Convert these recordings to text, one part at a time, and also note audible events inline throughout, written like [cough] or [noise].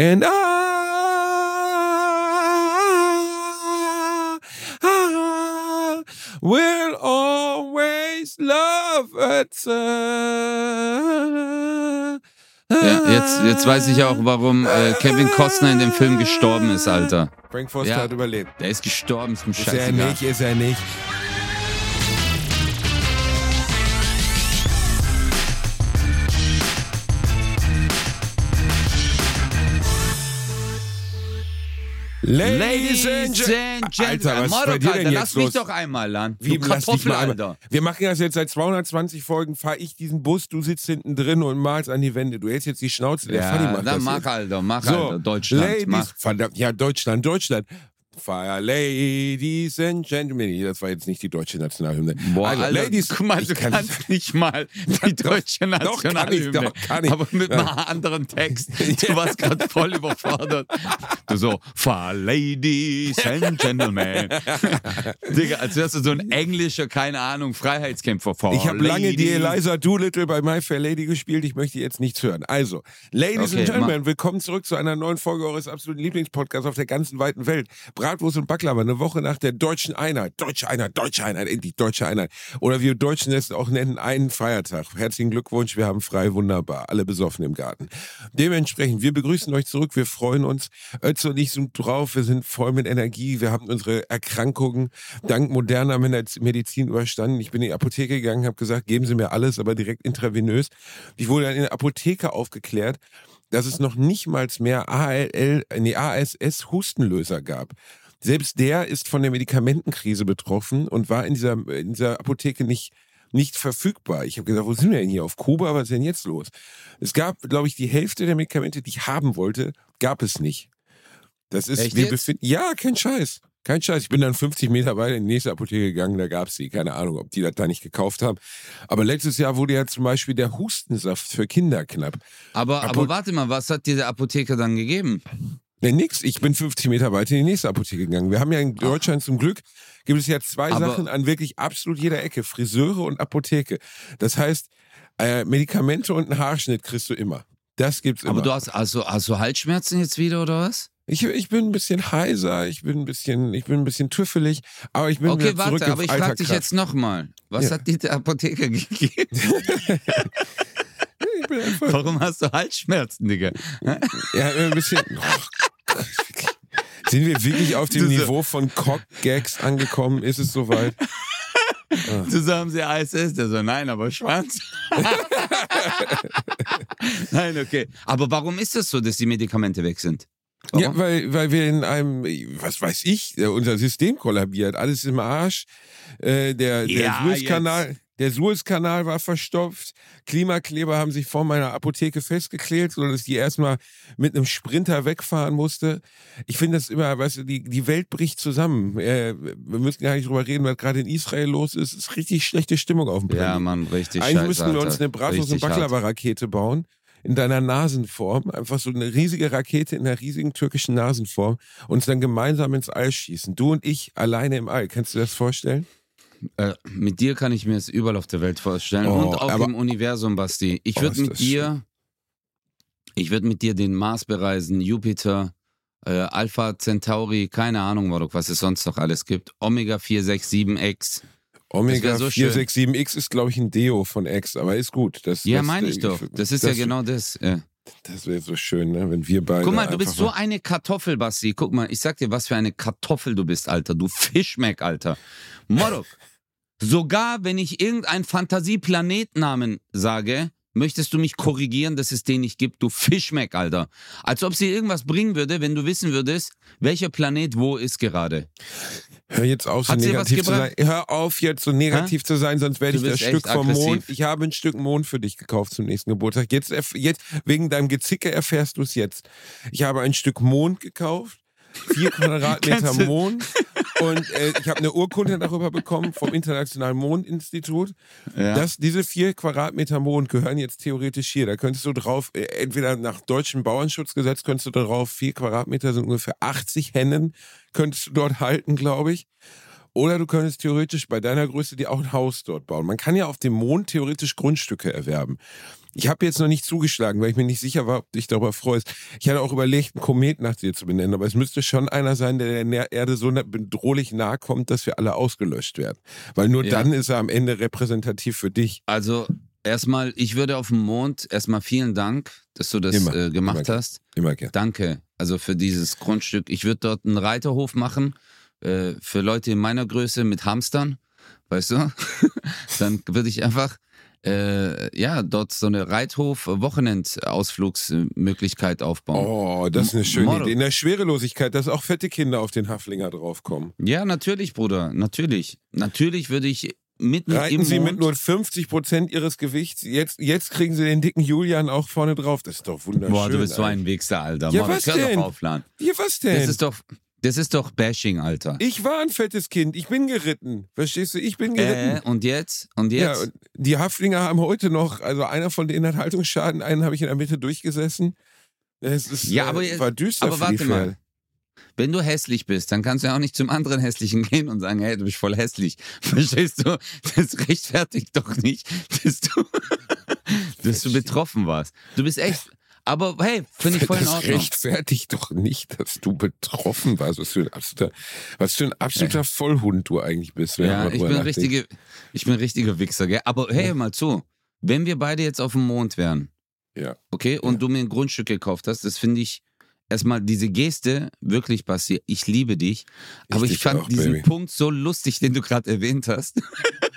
And I, I will always love her. Ja, jetzt, jetzt weiß ich auch, warum äh, Kevin Costner in dem Film gestorben ist, Alter. Frank Foster Ja. hat überlebt. Der ist gestorben, ist mir Ist er scheißegal. nicht, ist er nicht. Ladies and Gen- Gentlemen. Alter, was ist bei dir denn jetzt lass mich los? doch einmal an. Wie, du Kartoffel, Alter. Wir machen das jetzt seit 220 Folgen, fahr ich diesen Bus, du sitzt hinten drin und malst an die Wände. Du hältst jetzt die Schnauze, der Fanny Ja, macht dann das mach. Alter, mach, So, Alter. Deutschland, Ladies, mach. verdammt, ja, Deutschland, Deutschland. Fire Ladies and Gentlemen. Das war jetzt nicht die deutsche Nationalhymne. Boah, also, Alter, Ladies, guck mal, ich du kann- kannst nicht mal [laughs] die deutsche doch, kann ich, Nationalhymne. doch, kann ich. Aber mit Ja. einem anderen Text. [laughs] Du warst gerade voll überfordert. Du so, for ladies and gentlemen. [laughs] Digga, als wärst du so ein englischer, keine Ahnung, Freiheitskämpfer. For Ich habe lange die. Eliza Doolittle bei My Fair Lady gespielt. Ich möchte jetzt nichts hören. Also, Ladies Okay, and Gentlemen, willkommen zurück zu einer neuen Folge eures absoluten Lieblingspodcasts auf der ganzen weiten Welt. Bratwurst und Baklava, eine Woche nach der deutschen Einheit. Deutsche Einheit, deutsche Einheit, endlich deutsche Einheit. Oder wir Deutschen es auch nennen, einen Feiertag. Herzlichen Glückwunsch, wir haben frei, wunderbar. Alle besoffen im Garten. Dementsprechend, wir begrüßen euch zurück, wir freuen uns. Ötze und ich sind drauf, wir sind voll mit Energie, wir haben unsere Erkrankungen dank moderner Medizin überstanden. Ich bin in die Apotheke gegangen, habe gesagt, geben Sie mir alles, aber direkt intravenös. Ich wurde dann in der Apotheke aufgeklärt, dass es noch nicht mal mehr ALL, nee, ASS Hustenlöser gab. Selbst der ist von der Medikamentenkrise betroffen und war in dieser, in dieser Apotheke nicht nicht verfügbar. Ich habe gesagt, wo sind wir denn hier? Auf Kuba? Was ist denn jetzt los? Es gab, glaube ich, die Hälfte der Medikamente, die ich haben wollte, gab es nicht. Das ist, Echt wir befinden, ja, kein Scheiß. Kein Scheiß. Ich bin dann 50 Meter weiter in die nächste Apotheke gegangen, da gab's die. Keine Ahnung, ob die das da nicht gekauft haben. Aber letztes Jahr wurde ja zum Beispiel der Hustensaft für Kinder knapp. Aber, Apo- aber warte mal, was hat dir der Apotheker dann gegeben? Nee, nix. Ich bin 50 Meter weiter in die nächste Apotheke gegangen. Wir haben ja in Deutschland zum Glück, gibt es ja zwei Aber- Sachen an wirklich absolut jeder Ecke. Friseure und Apotheke. Das heißt, äh, Medikamente und einen Haarschnitt kriegst du immer. Das gibt's immer. Aber du hast also, hast du Halsschmerzen jetzt wieder oder was? Ich, ich bin ein bisschen heiser, ich bin ein bisschen, ich bin ein bisschen tüffelig, aber ich bin Okay, wieder zurück warte, auf aber ich frage dich jetzt nochmal. Was Ja. hat dir der Apotheker gegeben? [laughs] Warum hast du Halsschmerzen, Digga? ja, ein bisschen. Oh. Sind wir wirklich auf dem Niveau von Cock-Gags angekommen? Ist es soweit? [laughs] Du sagen sie ISS, der so, nein, aber Schwanz. [laughs] nein, okay. Aber warum ist das so, dass die Medikamente weg sind? Warum? Ja, weil, weil wir in einem, was weiß ich, äh, unser System kollabiert, alles im Arsch. Äh, der, der Ja, Suezkanal. Der Suezkanal war verstopft. Klimakleber haben sich vor meiner Apotheke festgeklebt, sodass die erstmal mit einem Sprinter wegfahren musste. Ich finde das immer, weißt du, die, die Welt bricht zusammen. Äh, wir müssen gar nicht drüber reden, was gerade in Israel los ist. Es ist richtig schlechte Stimmung auf dem ja, Planeten. Mann, richtig Eigentlich müssten wir uns eine Bratwurst- und. Baklava-Rakete bauen. In deiner Nasenform. Einfach so eine riesige Rakete in einer riesigen türkischen Nasenform. Und uns dann gemeinsam ins All schießen. Du und ich alleine im All. Kannst du das vorstellen? Äh, mit dir kann ich mir es überall auf der Welt vorstellen Oh, und auch im Universum, Basti. Ich Oh, würde ist mit das dir, ich würde mit dir den Mars bereisen, Jupiter, äh, Alpha Centauri, keine Ahnung, Marok, was es sonst noch alles gibt. Omega 467X. Omega so schön. 467X ist, glaube ich, ein Deo von X, aber ist gut. Das, Ja, das, meine ich doch. Das ist ja genau das. Ja. Das wäre so schön, ne? wenn wir beide. Guck mal, du bist so eine Kartoffel, Basti. Guck mal, ich sag dir, was für eine Kartoffel du bist, Alter. Du Fischmeck, Alter. Morok. Sogar wenn ich irgendeinen Fantasieplanetnamen sage, möchtest du mich korrigieren, dass es den nicht gibt. Du Fischmeck, Alter. Als ob sie irgendwas bringen würde, wenn du wissen würdest, welcher Planet wo ist gerade. Hör jetzt auf, so Hat negativ zu sein. Hör auf, jetzt so negativ zu sein, sonst werde ich das Stück vom Mond. aggressiv. Ich habe ein Stück Mond für dich gekauft zum nächsten Geburtstag. Jetzt, jetzt wegen deinem Gezicke erfährst du es jetzt. Ich habe ein Stück Mond gekauft. Vier [laughs] Quadratmeter Mond. Und äh, ich habe eine Urkunde darüber bekommen vom Internationalen Mondinstitut. Ja. dass diese vier Quadratmeter Mond gehören jetzt theoretisch hier. Da könntest du drauf, äh, entweder nach deutschem Bauernschutzgesetz könntest du darauf, vier Quadratmeter sind ungefähr 80 Hennen, könntest du dort halten, glaube ich. Oder du könntest theoretisch bei deiner Größe dir auch ein Haus dort bauen. Man kann ja auf dem Mond theoretisch Grundstücke erwerben. Ich habe jetzt noch nicht zugeschlagen, weil ich mir nicht sicher war, ob dich darüber freust. Ich hatte auch überlegt, einen Komet nach dir zu benennen, aber es müsste schon einer sein, der der Erde so bedrohlich nahe kommt, dass wir alle ausgelöscht werden. Weil nur Ja. dann ist er am Ende repräsentativ für dich. Also erstmal, ich würde auf dem Mond erstmal vielen Dank, dass du das Immer, äh, gemacht immer. hast. Immer gern. Danke. Also für dieses Grundstück. Ich würde dort einen Reiterhof machen äh, für Leute in meiner Größe mit Hamstern, weißt du? [laughs] Dann würde ich einfach äh, ja dort so eine Reithof-Wochenendausflugsmöglichkeit aufbauen. Oh, das ist eine schöne Motto. Idee. In der Schwerelosigkeit, dass auch fette Kinder auf den Haflinger draufkommen. Ja, natürlich, Bruder. Natürlich. Natürlich würde ich mitten Reiten Sie Mond, mit nur 50 Prozent Ihres Gewichts. Jetzt, jetzt kriegen Sie den dicken Julian auch vorne drauf. Das ist doch wunderschön. Boah, du bist so Alter. ein Wichser, Alter. Ja, Mann, was denn? doch auf, Lan. Ja, was denn? Das ist doch, das ist doch Bashing, Alter. ich war ein fettes Kind. Ich bin geritten. Verstehst du? Ich bin geritten. Äh, und jetzt? Und Ja, jetzt? und die Haflinger haben heute noch, also einer von denen hat Haltungsschaden, einen habe ich in der Mitte durchgesessen. Es ist, Ja, aber äh, war düster aber warte mal. Wenn du hässlich bist, dann kannst du ja auch nicht zum anderen Hässlichen [laughs] gehen und sagen, hey, du bist voll hässlich. [laughs] Verstehst du? Das rechtfertigt doch nicht, [laughs] dass du, dass du betroffen warst. Du bist echt. Aber hey, finde ich voll in das Ordnung. rechtfertigt doch nicht, dass du betroffen warst. Was für ein absoluter, was für ein absoluter Vollhund du eigentlich bist. Ja, ich bin richtige, ich bin richtiger Wichser, gell? Aber hey, hör mal zu. Wenn wir beide jetzt auf dem Mond wären, Ja. okay, und du mir ein Grundstück gekauft hast, das finde ich erstmal diese Geste wirklich passiert. Ich liebe dich, aber ich dich fand auch, diesen Baby. Punkt so lustig, den du gerade erwähnt hast. [laughs]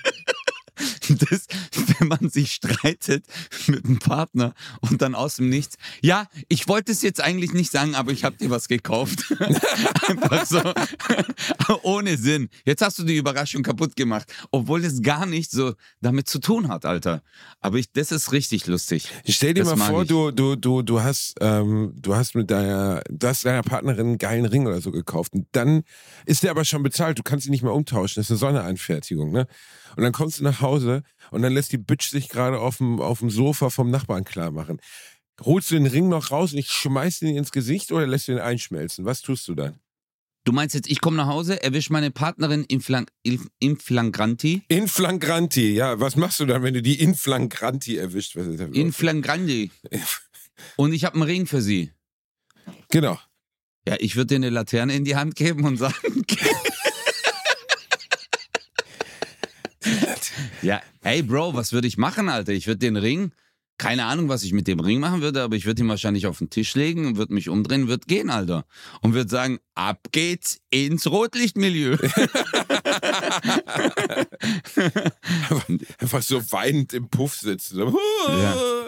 Das, [laughs] wenn man sich streitet mit einem Partner und dann aus dem Nichts, ja, ich wollte es jetzt eigentlich nicht sagen, aber ich habe dir was gekauft. [laughs] Einfach so, [laughs] ohne Sinn. Jetzt hast du die Überraschung kaputt gemacht, obwohl es gar nicht so damit zu tun hat, Alter. Aber ich, das ist richtig lustig. Stell dir Das mal vor, ich. du, du, du, du hast, ähm, du hast mit deiner, du hast deiner Partnerin einen geilen Ring oder so gekauft. Und dann ist der aber schon bezahlt. Du kannst ihn nicht mehr umtauschen. Das ist eine Sondereinfertigung, ne? Und dann kommst du nach Hause und dann lässt die Bitch sich gerade auf dem, auf dem Sofa vom Nachbarn klar machen. Holst du den Ring noch raus und ich schmeiß den ins Gesicht oder lässt du den einschmelzen? Was tust du dann? Du meinst jetzt, ich komme nach Hause, erwisch meine Partnerin im, Flan im, im Flagranti? In flagranti, ja. Was machst du dann, wenn du die in flagranti erwischt? Was In los? Flagranti. Und ich habe einen Ring für sie. genau. Ja, ich würde dir eine Laterne in die Hand geben und sagen. [laughs] ja, hey Bro, was würde ich machen, Alter? Ich würde den Ring, keine Ahnung, was ich mit dem Ring machen würde, aber ich würde ihn wahrscheinlich auf den Tisch legen und würde mich umdrehen, würde gehen, Alter. Und würde sagen, ab geht's ins Rotlichtmilieu. [laughs] Einfach so weinend im Puff sitzen. Ja.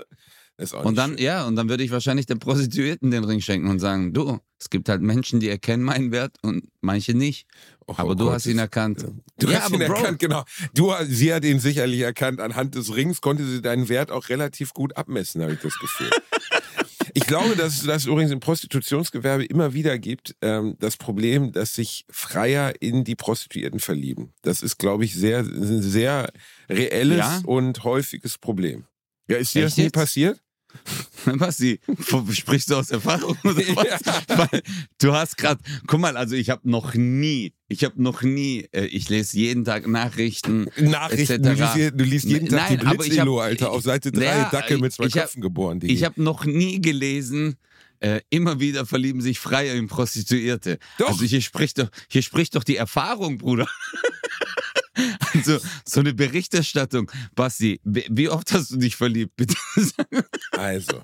Ist auch Und dann, schön. ja, und dann würde ich wahrscheinlich der Prostituierten den Ring schenken und sagen, du, es gibt halt Menschen, die erkennen meinen Wert und manche nicht. Oh aber du Gott, hast ihn erkannt. Du ja, hast ihn Bro, erkannt, genau. Du, sie hat ihn sicherlich erkannt. Anhand des Rings konnte sie deinen Wert auch relativ gut abmessen, habe ich das Gefühl. [laughs] Ich glaube, dass es das übrigens im Prostitutionsgewerbe immer wieder gibt, ähm, das Problem, dass sich Freier in die Prostituierten verlieben. Das ist, glaube ich, sehr, ein sehr reelles Ja? und häufiges Problem. Ja, ist dir Echt das nie jetzt? passiert? [laughs] Basti, sprichst du aus Erfahrung oder [laughs] was? Weil du hast gerade, guck mal, also ich habe noch nie, ich habe noch nie, äh, ich lese jeden Tag Nachrichten. Nachrichten, du liest, du liest jeden Tag Nein, die Blitz-Elo, Alter, auf Seite 3, Ja, Dackel mit zwei Köpfen geboren, Digi. Ich habe noch nie gelesen, äh, immer wieder verlieben sich Freier in Prostituierte. Doch. Also hier spricht doch, hier spricht doch die Erfahrung, Bruder. [laughs] [laughs] Also, so eine Berichterstattung. Basti, wie oft hast du dich verliebt? Bitte. [laughs] Also,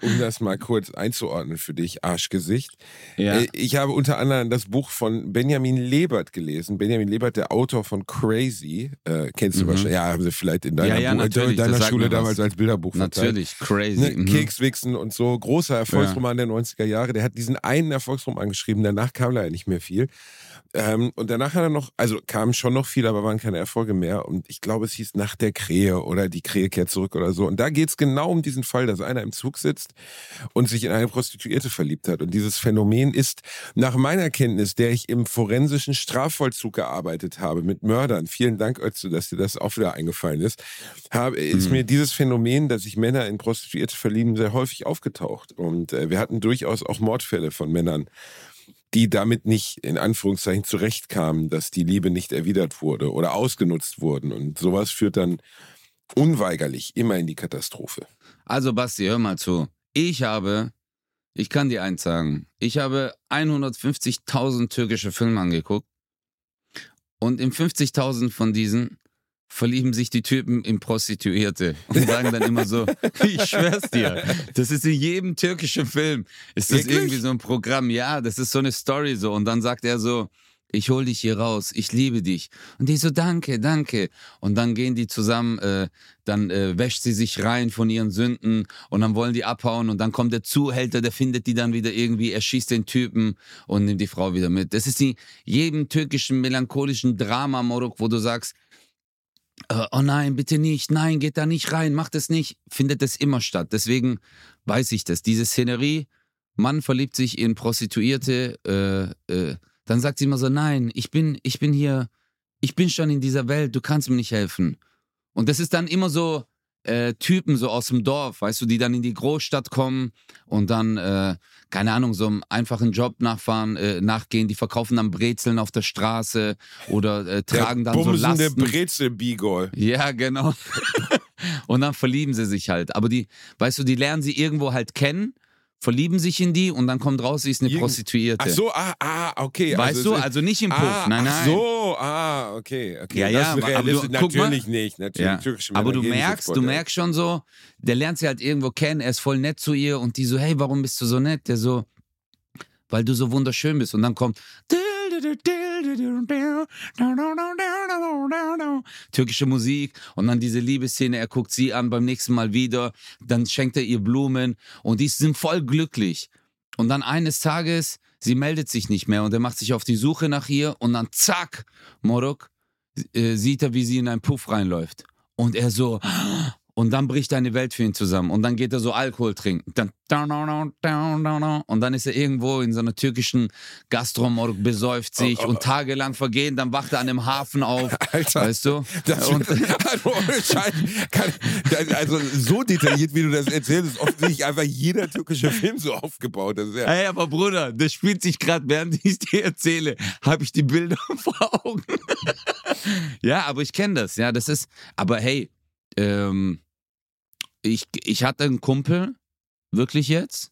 um das mal kurz einzuordnen für dich, Arschgesicht. Ja. Äh, Ich habe unter anderem das Buch von Benjamin Lebert gelesen. Benjamin Lebert, der Autor von Crazy. Äh, kennst du Mhm. wahrscheinlich? Ja, haben sie vielleicht in deiner, Ja, ja, Buch, deiner Schule damals als Bilderbuch verteilt. Natürlich, crazy. Ne, Mhm. Kekswichsen und so, großer Erfolgsroman der 90er Jahre. Der hat diesen einen Erfolgsroman geschrieben, danach kam leider nicht mehr viel. Ähm, und danach hat er noch, also kamen schon noch viel, aber waren keine Erfolge mehr. Und ich glaube, es hieß Nach der Krähe oder Die Krähe kehrt zurück oder so. Und da geht es genau um diesen Fall, dass einer im Zug sitzt und sich in eine Prostituierte verliebt hat. Und dieses Phänomen ist nach meiner Kenntnis, der ich im forensischen Strafvollzug gearbeitet habe mit Mördern, vielen Dank, Özzu, dass dir das auch wieder eingefallen ist, habe, ist Mhm. mir dieses Phänomen, dass sich Männer in Prostituierte verlieben, sehr häufig aufgetaucht. Und äh, wir hatten durchaus auch Mordfälle von Männern, die damit nicht in Anführungszeichen zurechtkamen, dass die Liebe nicht erwidert wurde oder ausgenutzt wurden. Und sowas führt dann unweigerlich immer in die Katastrophe. Also Basti, hör mal zu. Ich habe, ich kann dir eins sagen, ich habe 150.000 türkische Filme angeguckt und in 50.000 von diesen verlieben sich die Typen in Prostituierte und sagen dann immer so, [laughs] ich schwör's dir, das ist in jedem türkischen Film, ist das Wirklich? irgendwie so ein Programm, ja, das ist so eine Story so und dann sagt er so, ich hol dich hier raus, ich liebe dich. Und die so, danke, danke. Und dann gehen die zusammen, äh, dann äh, wäscht sie sich rein von ihren Sünden und dann wollen die abhauen und dann kommt der Zuhälter, der findet die dann wieder irgendwie, er schießt den Typen und nimmt die Frau wieder mit. Das ist in jedem türkischen melancholischen Drama, Morok, wo du sagst, oh nein, bitte nicht, nein, geht da nicht rein, macht es nicht, findet es immer statt. Deswegen weiß ich das. Diese Szenerie, Mann verliebt sich in Prostituierte, äh, äh, dann sagt sie immer so, nein, ich bin, ich bin hier, ich bin schon in dieser Welt, du kannst mir nicht helfen. Und das ist dann immer so äh, Typen so aus dem Dorf, weißt du, die dann in die Großstadt kommen und dann, äh, keine Ahnung, so einem einfachen Job nachfahren, äh, nachgehen, die verkaufen dann Brezeln auf der Straße oder äh, tragen der dann so Lasten. Brezel-Bigol. Ja, genau. [laughs] und dann verlieben sie sich halt. Aber die, weißt du, die lernen sie irgendwo halt kennen, verlieben sich in die und dann kommt raus, sie ist eine Irgend- Prostituierte. Ach so, ah, ah, okay. weißt also, du, also nicht im Puff, ah, nein, Ach nein. so, ah, okay, okay. Ja, das ja, ist aber- du- guck mal. natürlich nicht. Natürlich, Ja. Aber du merkst, du merkst schon so, der lernt sie halt irgendwo kennen, er ist voll nett zu ihr und die so, hey, warum bist du so nett? Der so, weil du so wunderschön bist. Und dann kommt türkische Musik und dann diese Liebesszene, er guckt sie an beim nächsten Mal wieder, dann schenkt er ihr Blumen und die sind voll glücklich. Und dann eines Tages, sie meldet sich nicht mehr und er macht sich auf die Suche nach ihr und dann zack, Morok, äh, sieht er, wie sie in einen Puff reinläuft. Und er so, und dann bricht eine Welt für ihn zusammen. Und dann geht er so Alkohol trinken. Dann, und dann ist er irgendwo in so einer türkischen Gastromorg, besäuft sich und tagelang vergehen. Dann wacht er an einem Hafen auf. [laughs] Alter. Weißt du? Das und, [laughs] also, also so detailliert, wie du das erzählst, ist offensichtlich einfach jeder türkische Film so aufgebaut. Das ja, Hey, aber Bruder, das spielt sich gerade, während ich es dir erzähle, habe ich die Bilder [laughs] vor Augen. ja, aber ich kenne das. Ja, das ist. Aber hey, ähm, ich, ich hatte einen Kumpel, wirklich jetzt.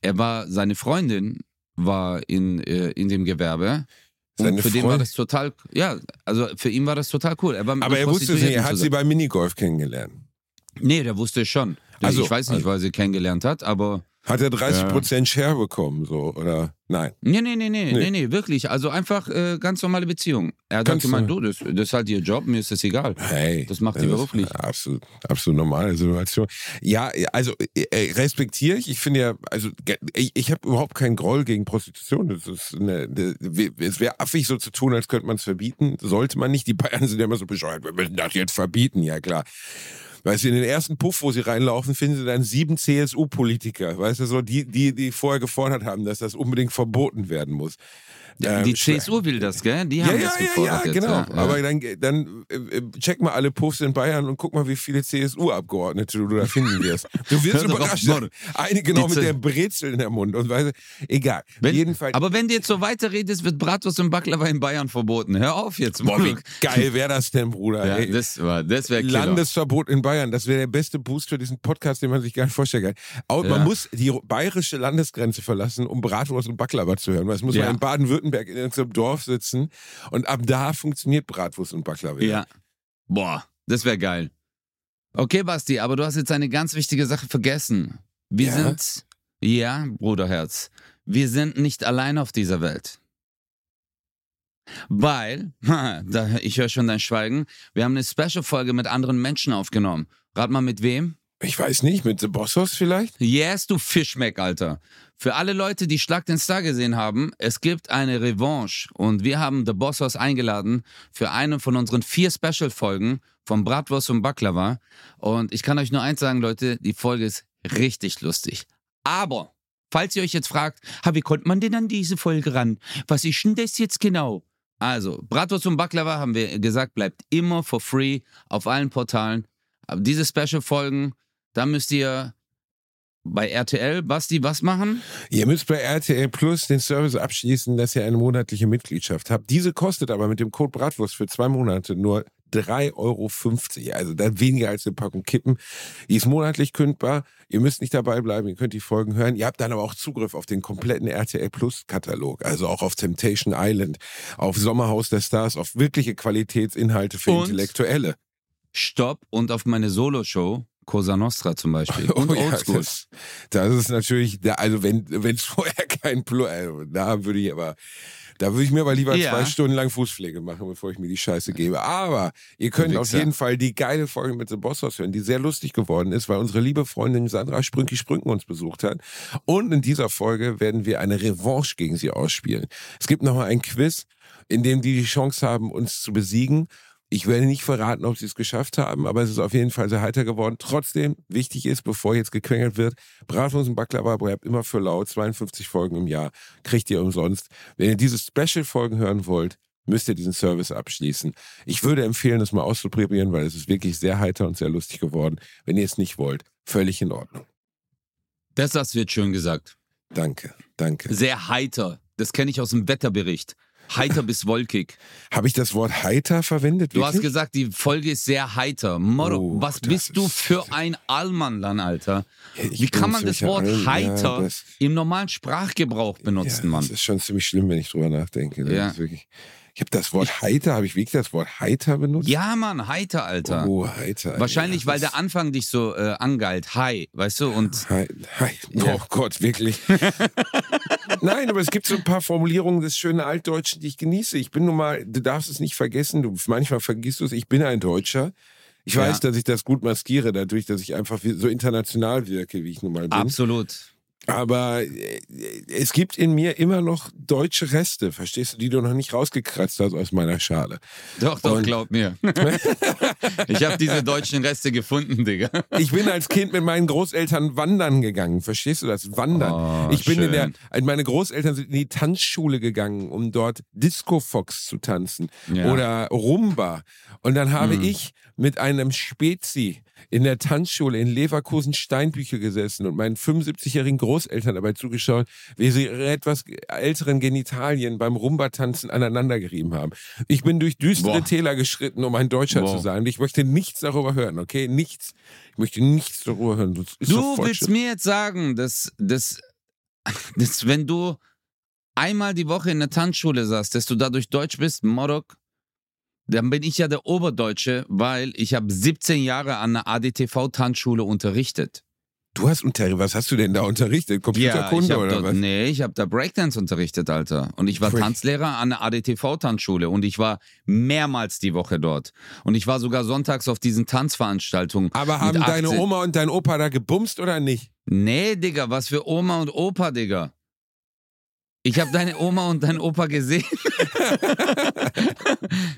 Er war, seine Freundin war in, äh, in dem Gewerbe. Und Seine für den war das total, ja, also für ihn war das total cool. Er war mit aber er wusste es nicht, Prostituierten er hat sie beim Minigolf kennengelernt. Nee, der wusste es schon. Also, ich weiß nicht, weil sie kennengelernt hat, aber. Hat er 30% Share bekommen, so, oder? Nein. Nee, nee, nee, nee, Nee. nee, wirklich. Also einfach äh, ganz normale Beziehung. Er hat gemeint, du- das, das ist halt ihr Job, mir ist das egal. Hey. Das macht ist beruflich. Absolut, absolut normale Situation. Ja, also äh, respektiere ich. Ich finde ja, also ich, ich habe überhaupt keinen Groll gegen Prostitution. Das ist eine, das- es wäre affig so zu tun, als könnte man es verbieten. Sollte man nicht. Die Bayern sind ja immer so bescheuert. Wir müssen das jetzt verbieten. Ja klar. Weißt du, in den ersten Puff, wo sie reinlaufen, finden sie dann sieben CSU-Politiker, weißt du, so die, die, die vorher gefordert haben, dass das unbedingt verboten werden muss. Ähm, die CSU will das, gell? Die haben ja, das ja, gefordert ja, jetzt. genau. Ja, ja. Aber dann, dann äh, äh, check mal alle Puffs in Bayern und guck mal, wie viele CSU-Abgeordnete du da finden wirst. Du wirst [laughs] überrascht auf. Einige noch mit der Brezel in der Mund und weißt du, egal. wenn, Jedenfalls, aber wenn du jetzt so weiterredest, wird Bratwurst und Baklava in Bayern verboten. Hör auf jetzt. boah, wie geil wäre das denn, Bruder? Ja, ey. das war, das wäre. Landesverbot in Bayern, das wäre der beste Boost für diesen Podcast, den man sich gar nicht vorstellen kann. Ja. Man muss die bayerische Landesgrenze verlassen, um Bratwurst und Baklava zu hören. Es muss man in Baden-Württemberg in irgendeinem Dorf sitzen und ab da funktioniert Bratwurst und Baklava. Ja. Boah, das wäre geil. Okay, Basti, aber du hast jetzt eine ganz wichtige Sache vergessen. Wir Ja? sind, ja, Bruderherz, wir sind nicht allein auf dieser Welt. Weil, [laughs] ich höre schon dein Schweigen, wir haben eine Special-Folge mit anderen Menschen aufgenommen. Rat mal mit wem? Ich weiß nicht, mit The Bossos vielleicht? Yes, du Fischmeck, Alter. Für alle Leute, die Schlag den Star gesehen haben, es gibt eine Revanche und wir haben The Bossos eingeladen für eine von unseren vier Special-Folgen von Bratwurst und Baklava. Und ich kann euch nur eins sagen, Leute, die Folge ist richtig lustig. Aber, falls ihr euch jetzt fragt, wie konnte man denn an diese Folge ran? Was ist denn das jetzt genau? Also, Bratwurst und Baklava haben wir gesagt, bleibt immer for free auf allen Portalen. Aber diese Special-Folgen, da müsst ihr bei RTL, Basti, was machen? Ihr müsst bei RTL Plus den Service abschließen, dass ihr eine monatliche Mitgliedschaft habt. Diese kostet aber mit dem Code Bratwurst für zwei Monate nur 3,50 Euro. Also dann weniger als eine Packung Kippen. Die ist monatlich kündbar. Ihr müsst nicht dabei bleiben. Ihr könnt die Folgen hören. Ihr habt dann aber auch Zugriff auf den kompletten RTL Plus Katalog. Also auch auf Temptation Island, auf Sommerhaus der Stars, auf wirkliche Qualitätsinhalte für Und? Intellektuelle. Stopp und auf meine Solo-Show, Cosa Nostra zum Beispiel. [laughs] Und Oh ja, Oldschool. das, das ist natürlich, da- also wenn es [laughs] vorher kein Plus, also da würde ich aber, da würde ich mir aber lieber Ja. zwei Stunden lang Fußpflege machen, bevor ich mir die Scheiße gebe. Aber ihr könnt auf jeden Fall die geile Folge mit The Bosshaus hören, die sehr lustig geworden ist, weil unsere liebe Freundin Sandra Sprünki Sprünken uns besucht hat. Und in dieser Folge werden wir eine Revanche gegen sie ausspielen. Es gibt nochmal ein Quiz, in dem die die Chance haben, uns zu besiegen. Ich werde nicht verraten, ob sie es geschafft haben, aber es ist auf jeden Fall sehr heiter geworden. Trotzdem, wichtig ist, bevor jetzt gequengelt wird, Bratwurst und Baklava bleibt immer für laut. 52 Folgen im Jahr kriegt ihr umsonst. Wenn ihr diese Special-Folgen hören wollt, müsst ihr diesen Service abschließen. Ich würde empfehlen, das mal auszuprobieren, weil es ist wirklich sehr heiter und sehr lustig geworden. Wenn ihr es nicht wollt, völlig in Ordnung. Das, das wird schön gesagt. Danke, danke. Sehr heiter. Das kenne ich aus dem Wetterbericht. Heiter bis wolkig. Habe ich das Wort heiter verwendet? Du hast gesagt, die Folge ist sehr heiter. Moro, Oh, was bist du für ein Allmannland, Alter? Ich Wie kann man das Wort mich ein- ja, heiter das- im normalen Sprachgebrauch benutzen, ja, Mann? Das ist schon ziemlich schlimm, wenn ich drüber nachdenke. Das Ja. ist wirklich, ich habe das Wort heiter, habe ich wirklich das Wort heiter benutzt? Ja, Mann, heiter, Alter. Oh, heiter. Wahrscheinlich, ja, weil der Anfang dich so äh, angeilt. Hi, weißt du? Und Hi, hi. Ja. Oh Gott, wirklich. [laughs] Nein, aber es gibt so ein paar Formulierungen des schönen Altdeutschen, die ich genieße. Ich bin nun mal, du darfst es nicht vergessen, du manchmal vergisst du es, ich bin ein Deutscher. Ich Ja. weiß, dass ich das gut maskiere, dadurch, dass ich einfach so international wirke, wie ich nun mal bin. absolut. Aber äh, es gibt in mir immer noch deutsche Reste, verstehst du, die du noch nicht rausgekratzt hast aus meiner Schale. Doch, doch, Und- glaub mir. [laughs] ich habe diese deutschen Reste gefunden, Digga. Ich bin als Kind mit meinen Großeltern wandern gegangen. Verstehst du das? Wandern. Oh, ich bin in schön. der, also meine Großeltern sind in die Tanzschule gegangen, um dort Disco Fox zu tanzen Ja. oder Rumba. Und dann habe Hm. ich mit einem Spezi in der Tanzschule in Leverkusen Steinbücher gesessen und meinen 75-jährigen Großeltern dabei zugeschaut, wie sie ihre etwas älteren Genitalien beim Rumba-Tanzen aneinandergerieben haben. Ich bin durch düstere Boah. Täler geschritten, um ein Deutscher Boah. zu sein. Ich möchte nichts darüber hören, okay? Nichts. Ich möchte nichts darüber hören. Du willst mir jetzt sagen, dass, dass, [laughs] dass wenn du einmal die Woche in der Tanzschule saßt, dass du dadurch Deutsch bist, Morok, dann bin ich ja der Oberdeutsche, weil ich habe 17 Jahre an der ADTV-Tanzschule unterrichtet. Du hast unter, was hast du denn da unterrichtet? ich Computerkunde hab oder dort, was? Nee, ich habe da Breakdance unterrichtet, Alter. Und ich war Crazy. Tanzlehrer an der ADTV-Tanzschule und ich war mehrmals die Woche dort. Und ich war sogar sonntags auf diesen Tanzveranstaltungen. Aber haben deine 18 Oma und dein Opa da gebumst oder nicht? Nee, Digga, was für Oma und Opa, Digga. Ich habe deine Oma und deinen Opa gesehen. [laughs]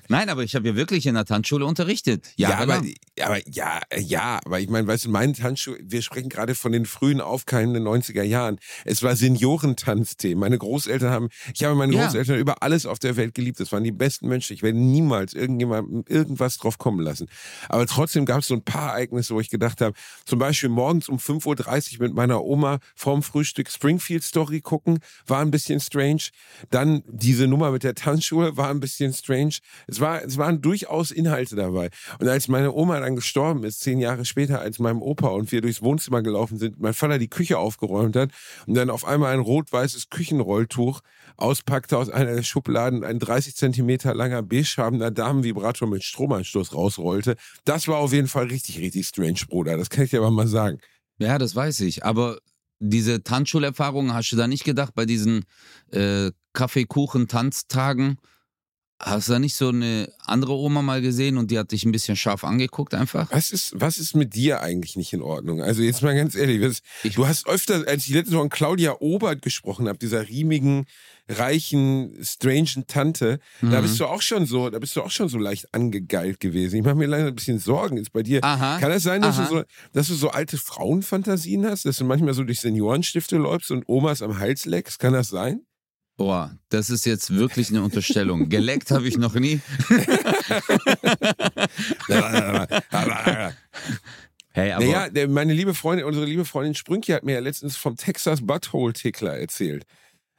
Nein, aber ich habe ja wirklich in der Tanzschule unterrichtet. Ja, aber, Jahrelang. aber ja, ja, aber ich meine, weißt du, mein Tanzschuh, wir sprechen gerade von den frühen aufkeimenden 90er Jahren. Es war Seniorentanzthemen. Meine Großeltern haben, ich habe meine Ja. Großeltern über alles auf der Welt geliebt. Das waren die besten Menschen. Ich werde niemals irgendjemandem irgendwas drauf kommen lassen. Aber trotzdem gab es so ein paar Ereignisse, wo ich gedacht habe, zum Beispiel morgens um 5.30 Uhr mit meiner Oma vorm Frühstück Springfield Story gucken, war ein bisschen strange. Dann diese Nummer mit der Tanzschule war ein bisschen strange. Es, war, es waren durchaus Inhalte dabei. Und als meine Oma dann gestorben ist, zehn Jahre später als meinem Opa und wir durchs Wohnzimmer gelaufen sind, mein Vater die Küche aufgeräumt hat und dann auf einmal ein rot-weißes Küchenrolltuch auspackte aus einer der Schubladen, ein 30 Zentimeter langer beigefarbener Damenvibrator mit Stromanstoß rausrollte. Das war auf jeden Fall richtig, richtig strange, Bruder. Das kann ich dir aber mal sagen. ja, das weiß ich. Aber diese Tanzschulerfahrung, hast du da nicht gedacht bei diesen äh, Kaffeekuchen-Tanztagen? Hast du da nicht so eine andere Oma mal gesehen und die hat dich ein bisschen scharf angeguckt einfach? Was ist, was ist mit dir eigentlich nicht in Ordnung? Also jetzt mal ganz ehrlich, was, du hast öfter, als ich letztes Mal von Claudia Obert gesprochen habe, dieser riemigen, reichen, strangen Tante, da Mhm. bist du auch schon so, da bist du auch schon so leicht angegeilt gewesen. Ich mache mir leider ein bisschen Sorgen. Ist bei dir, Aha. kann es sein, dass du, so, dass du so alte Frauenfantasien hast, dass du manchmal so durch Seniorenstifte läufst und Omas am Hals leckst? Kann das sein? Boah, das ist jetzt wirklich eine Unterstellung. [laughs] Geleckt habe ich noch nie. Hey, aber naja, meine liebe Freundin, unsere liebe Freundin Sprünki hat mir ja letztens vom Texas Butthole Tickler erzählt.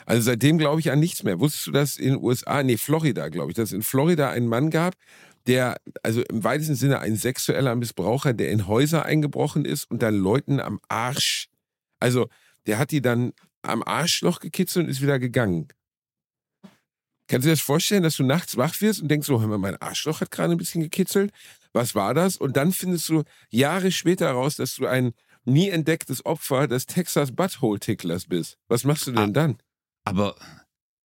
Also seitdem glaube ich an nichts mehr. Wusstest du, dass in den USA, nee, Florida, glaube ich, dass es in Florida einen Mann gab, der, also im weitesten Sinne ein sexueller Missbraucher, der in Häuser eingebrochen ist und dann Leuten am Arsch, also der hat die dann am Arschloch gekitzelt und ist wieder gegangen. Kannst du dir das vorstellen, dass du nachts wach wirst und denkst so, hör mal, mein Arschloch hat gerade ein bisschen gekitzelt? Was war das? Und dann findest du Jahre später raus, dass du ein nie entdecktes Opfer des Texas Butthole Ticklers bist. Was machst du denn Ah. dann? Aber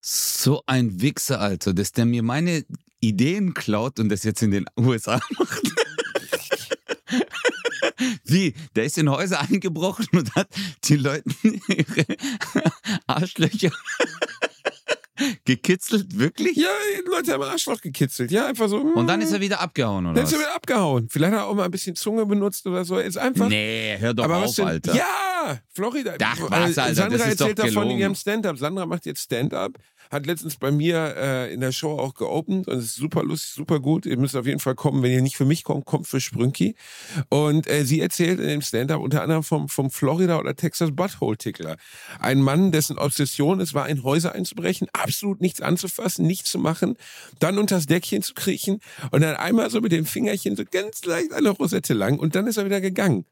so ein Wichser, Alter, dass der mir meine Ideen klaut und das jetzt in den USA [laughs] macht. Wie? Der ist in Häuser eingebrochen und hat die Leute ihre Arschlöcher gekitzelt, wirklich? Ja, Leute haben Arschloch gekitzelt. Ja, einfach so. Und dann ist er wieder abgehauen, Dann oder ist er was? wieder abgehauen. Vielleicht hat er auch mal ein bisschen Zunge benutzt oder so. Ist einfach. Nee, hör doch aber was auf, denn? Alter. Ja, Florida. Ach, was, Äh, Alter, Sandra das ist doch erzählt davon in gelogen. ihrem Stand-up. Sandra macht jetzt Stand-up. Hat letztens bei mir äh, in der Show auch geopend und ist super lustig, super gut. Ihr müsst auf jeden Fall kommen. Wenn ihr nicht für mich kommt, kommt für Sprünki. Und äh, sie erzählt in dem Stand-up unter anderem vom, vom Florida oder Texas Butthole-Tickler. Ein Mann, dessen Obsession es war, in Häuser einzubrechen, absolut nichts anzufassen, nichts zu machen, dann unters Deckchen zu kriechen und dann einmal so mit dem Fingerchen so ganz leicht eine Rosette lang und dann ist er wieder gegangen.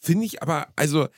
Finde ich aber, also,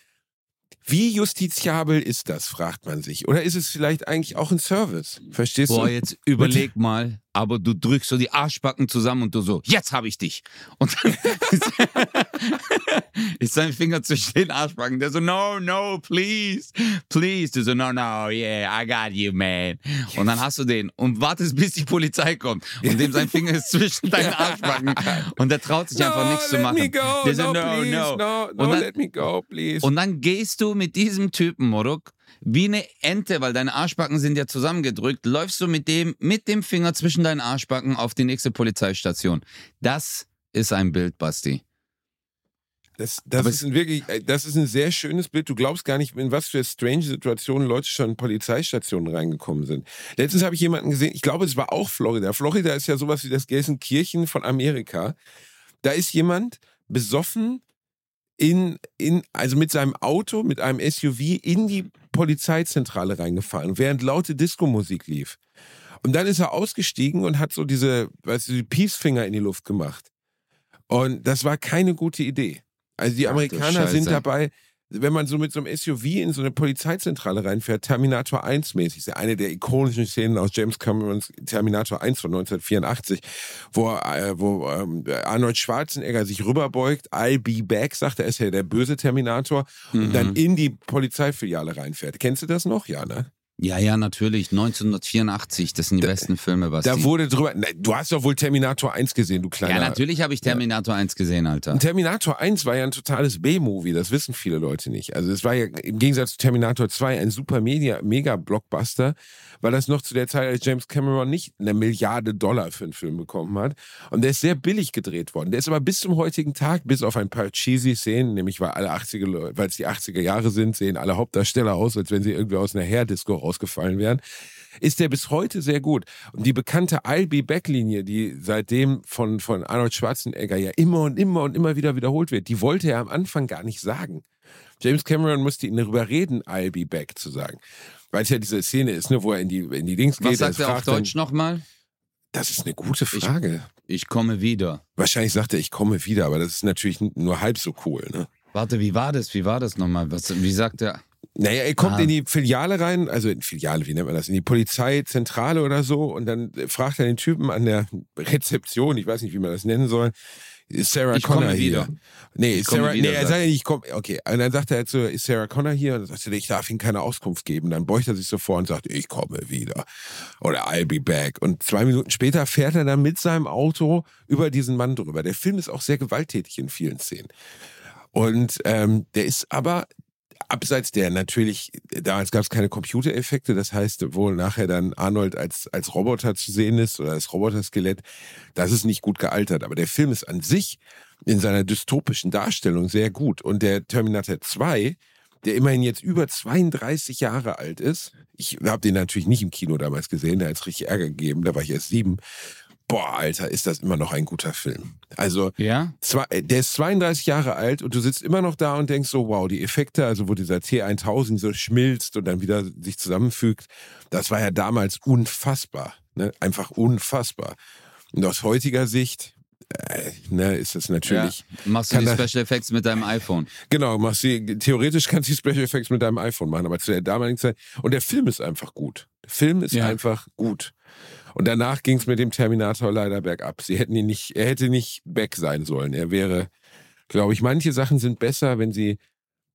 wie justiziabel ist das, fragt man sich. Oder ist es vielleicht eigentlich auch ein Service? Verstehst Boah, du? jetzt überleg mal, aber du drückst so die Arschbacken zusammen und du so, jetzt habe ich dich. Und dann ist, [laughs] ist sein Finger zwischen den Arschbacken. Der so, no, no, please, please. Du so, no, no, yeah, I got you, man. Und dann hast du den und wartest, bis die Polizei kommt. Und dem sein Finger ist zwischen [laughs] deinen Arschbacken. Und der traut sich einfach nichts zu let machen. Me go, Der so, no, no, please, no. no, no, dann- let me go, please. Und dann gehst du mit diesem Typen, Moruk, wie eine Ente, weil deine Arschbacken sind ja zusammengedrückt, läufst du mit dem, mit dem Finger zwischen deinen Arschbacken auf die nächste Polizeistation. Das ist ein Bild, Basti. Das, das, ist ein wirklich, äh, das ist ein sehr schönes Bild. Du glaubst gar nicht, in was für strange Situationen Leute schon in Polizeistationen reingekommen sind. Letztens habe ich jemanden gesehen, ich glaube, es war auch Florida. Florida ist ja sowas wie das Gelsenkirchen von Amerika. Da ist jemand besoffen in, in, also mit seinem Auto, mit einem SUV in die Polizeizentrale reingefahren, während laute Disco-Musik lief. Und dann ist er ausgestiegen und hat so diese, weißt du, die Peace-Finger in die Luft gemacht. Und das war keine gute Idee. Also die Ach Amerikaner sind dabei, wenn man so mit so einem SUV in so eine Polizeizentrale reinfährt, Terminator 1 mäßig, ist ja eine der ikonischen Szenen aus James Camerons Terminator 1 von 1984, wo, äh, wo ähm, Arnold Schwarzenegger sich rüberbeugt, I'll be back, sagt er, ist ja der böse Terminator, und Mhm. dann in die Polizeifiliale reinfährt. Kennst du das noch? Ja, ne? Ja, ja, natürlich. 1984, das sind die besten Filme, Basti. Da wurde drüber, du hast doch wohl Terminator 1 gesehen, du kleiner. ja, natürlich habe ich Terminator 1 gesehen, Alter. Und Terminator 1 war ja ein totales B-Movie, das wissen viele Leute nicht. Also es war ja im Gegensatz zu Terminator 2 ein super Media, Mega-Blockbuster, weil das noch zu der Zeit, als James Cameron nicht eine Milliarde Dollar für einen Film bekommen hat. Und der ist sehr billig gedreht worden. Der ist aber bis zum heutigen Tag, bis auf ein paar cheesy Szenen, nämlich weil alle 80er, Leu- weil es die 80er Jahre sind, sehen alle Hauptdarsteller aus, als wenn sie irgendwie aus einer Hair-Disco rausgefallen wären ist der bis heute sehr gut. Und die bekannte I'll Be Back-Linie, die seitdem von, von Arnold Schwarzenegger ja immer und immer und immer wieder wiederholt wird, die wollte er am Anfang gar nicht sagen. James Cameron musste ihn darüber reden, I'll be back zu sagen. Weil es ja diese Szene ist, ne, wo er in die, in die Was geht. sagt er auf Deutsch nochmal? Das ist eine gute Frage. Ich komme wieder. Wahrscheinlich sagt er, ich komme wieder, aber das ist natürlich nur halb so cool. Ne? Warte, wie war das? Wie war das nochmal? Was, wie sagt er? Naja, er kommt Ah. in die Filiale rein, also in Filiale, wie nennt man das, in die Polizeizentrale oder so und dann fragt er den Typen an der Rezeption, ich weiß nicht, wie man das nennen soll, ist Sarah Ich Connor hier? wieder. Nee, Ich Sarah, wieder, nee, er sagt ja nicht, ich komme, okay. Und dann sagt er halt so, ist Sarah Connor hier? Und dann sagt er, ich darf Ihnen keine Auskunft geben. Dann beugt er sich so vor und sagt, ich komme wieder. Oder I'll be back. Und zwei Minuten später fährt er dann mit seinem Auto über diesen Mann drüber. Der Film ist auch sehr gewalttätig in vielen Szenen. Und ähm, der ist aber abseits der natürlich, damals gab es keine Computereffekte, das heißt, wo nachher dann Arnold als, als Roboter zu sehen ist oder als Roboterskelett, das ist nicht gut gealtert. Aber der Film ist an sich in seiner dystopischen Darstellung sehr gut. Und der Terminator 2, der immerhin jetzt über 32 Jahre alt ist, ich habe den natürlich nicht im Kino damals gesehen, da hat es richtig Ärger gegeben, da war ich erst sieben. Boah, Alter, ist das immer noch ein guter Film. Also, Ja? Zwei, äh, der ist 32 Jahre alt und du sitzt immer noch da und denkst so, wow, die Effekte, also wo dieser T1000 so schmilzt und dann wieder sich zusammenfügt, das war ja damals unfassbar. Ne? Einfach unfassbar. Und aus heutiger Sicht äh, ne, ist das natürlich. Ja. Machst du die Special Effects mit deinem iPhone? Genau, machst du, theoretisch kannst du die Special Effects mit deinem iPhone machen, aber zu der damaligen Zeit. Und der Film ist einfach gut. Der Film ist ja. einfach gut. Und danach ging es mit dem Terminator leider bergab. Sie hätten ihn nicht, er hätte nicht weg sein sollen. Er wäre, glaube ich, manche Sachen sind besser, wenn sie,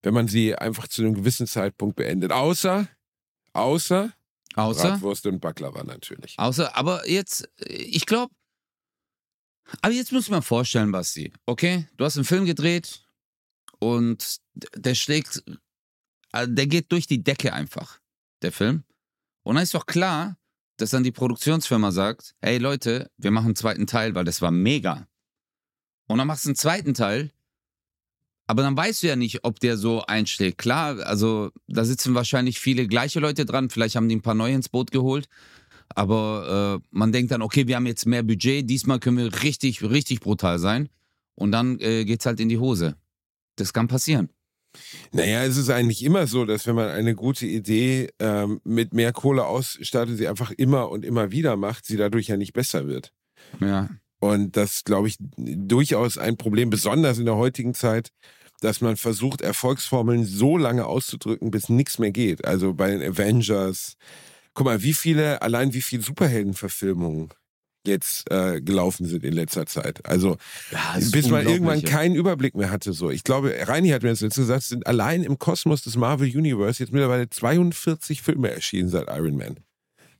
wenn man sie einfach zu einem gewissen Zeitpunkt beendet. Außer, außer, außer Bratwurst und Baklava natürlich. Außer, aber jetzt, ich glaube, aber jetzt muss ich mir vorstellen, Basti, okay? Du hast einen Film gedreht und der schlägt, äh, der geht durch die Decke einfach, der Film. Und dann ist doch klar, dass dann die Produktionsfirma sagt, hey Leute, wir machen einen zweiten Teil, weil das war mega. Und dann machst du einen zweiten Teil, aber dann weißt du ja nicht, ob der so einschlägt. Klar, also da sitzen wahrscheinlich viele gleiche Leute dran, vielleicht haben die ein paar neue ins Boot geholt. Aber äh, man denkt dann, okay, wir haben jetzt mehr Budget, diesmal können wir richtig, richtig brutal sein. Und dann äh, es halt in die Hose. Das kann passieren. Naja, es ist eigentlich immer so, dass wenn man eine gute Idee ähm, mit mehr Kohle ausstattet, sie einfach immer und immer wieder macht, sie dadurch ja nicht besser wird. Ja. Und das, glaube ich, durchaus ein Problem, besonders in der heutigen Zeit, dass man versucht, Erfolgsformeln so lange auszudrücken, bis nichts mehr geht. Also bei den Avengers, Guck mal, wie viele, allein wie viele Superheldenverfilmungen jetzt äh, gelaufen sind in letzter Zeit. Also ja, bis man irgendwann keinen Überblick mehr hatte. So, ich glaube, Reini hat mir das letzte gesagt, es sind allein im Kosmos des Marvel Universe jetzt mittlerweile 42 Filme erschienen seit Iron Man.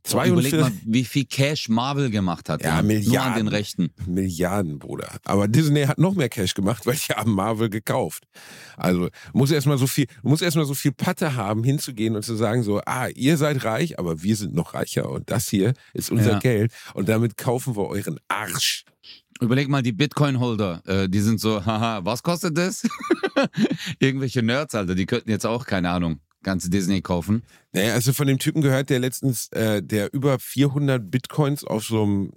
42. Überleg mal, wie viel Cash Marvel gemacht hat. Ja, Milliarden. Nur an den Rechten. Milliarden, Bruder. Aber Disney hat noch mehr Cash gemacht, weil die haben Marvel gekauft. Also muss erstmal so viel, muss erstmal so viel Patte haben, hinzugehen und zu sagen so, ah, ihr seid reich, aber wir sind noch reicher und das hier ist unser ja. Geld und damit kaufen wir euren Arsch. Überleg mal die Bitcoin-Holder, äh, die sind so, haha, was kostet das? [laughs] Irgendwelche Nerds, Alter, die könnten jetzt auch, keine Ahnung, ganze Disney kaufen. Naja, also von dem Typen gehört, der letztens, äh, der über 400 Bitcoins auf so einem,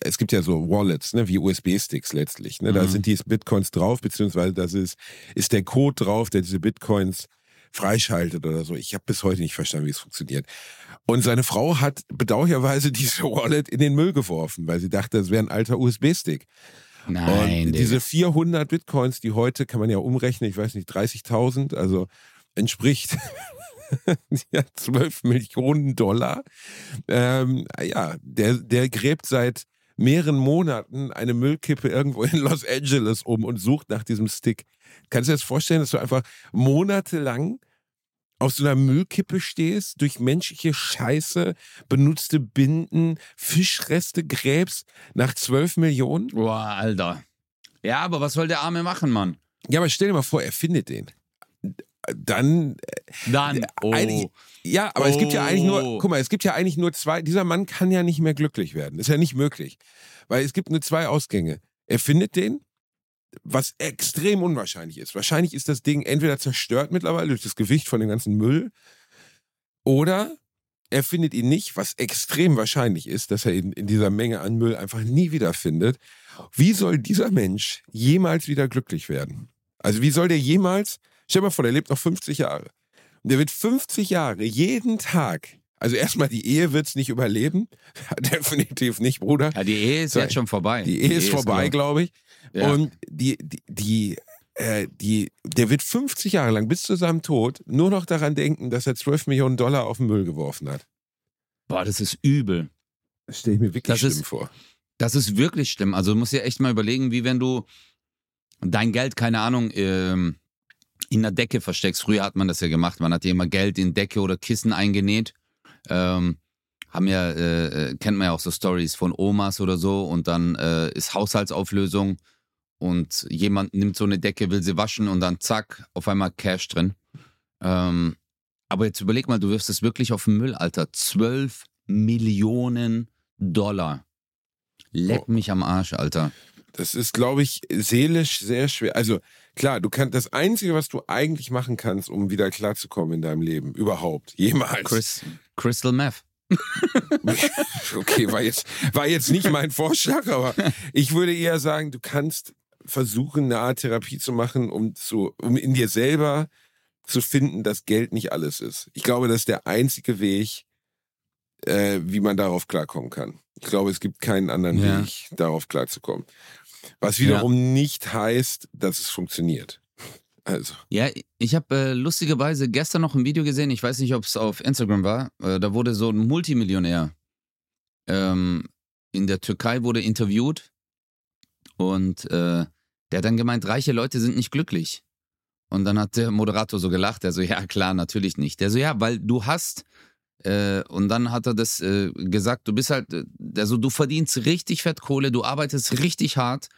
es gibt ja so Wallets, ne, wie USB-Sticks letztlich. Ne? Da mhm. sind die Bitcoins drauf, beziehungsweise das ist, ist der Code drauf, der diese Bitcoins freischaltet oder so. Ich habe bis heute nicht verstanden, wie es funktioniert. Und seine Frau hat bedauerlicherweise [laughs] diese Wallet in den Müll geworfen, weil sie dachte, das wäre ein alter USB-Stick. Nein. Und diese 400 Bitcoins, die heute kann man ja umrechnen, ich weiß nicht, 30.000, also entspricht [laughs] ja, 12 Millionen Dollar. Ähm, ja, der, der gräbt seit mehreren Monaten eine Müllkippe irgendwo in Los Angeles um und sucht nach diesem Stick. Kannst du dir das vorstellen, dass du einfach monatelang auf so einer Müllkippe stehst, durch menschliche Scheiße, benutzte Binden, Fischreste gräbst nach 12 Millionen? Boah, Alter. Ja, aber was soll der Arme machen, Mann? Ja, aber stell dir mal vor, er findet den dann. Dann. Äh, oh. Ja, aber oh. es gibt ja eigentlich nur, oh. guck mal, es gibt ja eigentlich nur zwei. Dieser Mann kann ja nicht mehr glücklich werden. Ist ja nicht möglich. Weil es gibt nur zwei Ausgänge. Er findet den, was extrem unwahrscheinlich ist. Wahrscheinlich ist das Ding entweder zerstört mittlerweile durch das Gewicht von dem ganzen Müll oder er findet ihn nicht, was extrem wahrscheinlich ist, dass er ihn in dieser Menge an Müll einfach nie wieder findet. Wie soll dieser Mensch jemals wieder glücklich werden? Also wie soll der jemals Stell dir mal vor, der lebt noch 50 Jahre. Und der wird 50 Jahre jeden Tag also erstmal, die Ehe wird es nicht überleben. [laughs] Definitiv nicht, Bruder. Ja, die Ehe ist so, jetzt schon vorbei. Die Ehe, die ist, Ehe vorbei, glaube ich. Ja. Und die, die, die, äh, die, der wird 50 Jahre lang bis zu seinem Tod nur noch daran denken, dass er 12 Millionen Dollar auf den Müll geworfen hat. Boah, das ist übel. Das stelle ich mir wirklich das schlimm ist, vor. Das ist wirklich schlimm. Also du musst dir echt mal überlegen, wie wenn du dein Geld, keine Ahnung, ähm, in der Decke versteckst. Früher hat man das ja gemacht. Man hat ja immer Geld in Decke oder Kissen eingenäht. Ähm, haben ja, äh, äh, kennt man ja auch so Stories von Omas oder so und dann äh, ist Haushaltsauflösung und jemand nimmt so eine Decke, will sie waschen und dann zack, auf einmal Cash drin. Ähm, aber jetzt überleg mal, du wirfst es wirklich auf den Müll, Alter. 12 Millionen Dollar. Leck oh. mich am Arsch, Alter. Das ist, glaube ich, seelisch sehr schwer. Also klar, du kannst das Einzige, was du eigentlich machen kannst, um wieder klarzukommen in deinem Leben, überhaupt, jemals. Chris, Crystal Meth. [laughs] okay, war jetzt, war jetzt nicht mein Vorschlag, aber ich würde eher sagen, du kannst versuchen, eine Art Therapie zu machen, um, zu, um in dir selber zu finden, dass Geld nicht alles ist. Ich glaube, das ist der einzige Weg, äh, wie man darauf klarkommen kann. Ich glaube, es gibt keinen anderen Ja. Weg, darauf klarzukommen. Was wiederum nicht heißt, dass es funktioniert. Also, Ja, ich habe äh, lustigerweise gestern noch ein Video gesehen, ich weiß nicht, ob es auf Instagram war, äh, da wurde so ein Multimillionär ähm, in der Türkei wurde interviewt und äh, der hat dann gemeint, reiche Leute sind nicht glücklich. Und dann hat der Moderator so gelacht, der so, ja klar, natürlich nicht. Der so, ja, weil du hast, äh, und dann hat er das äh, gesagt, du bist halt, äh, der so, du verdienst richtig fett Kohle, du arbeitest richtig hart,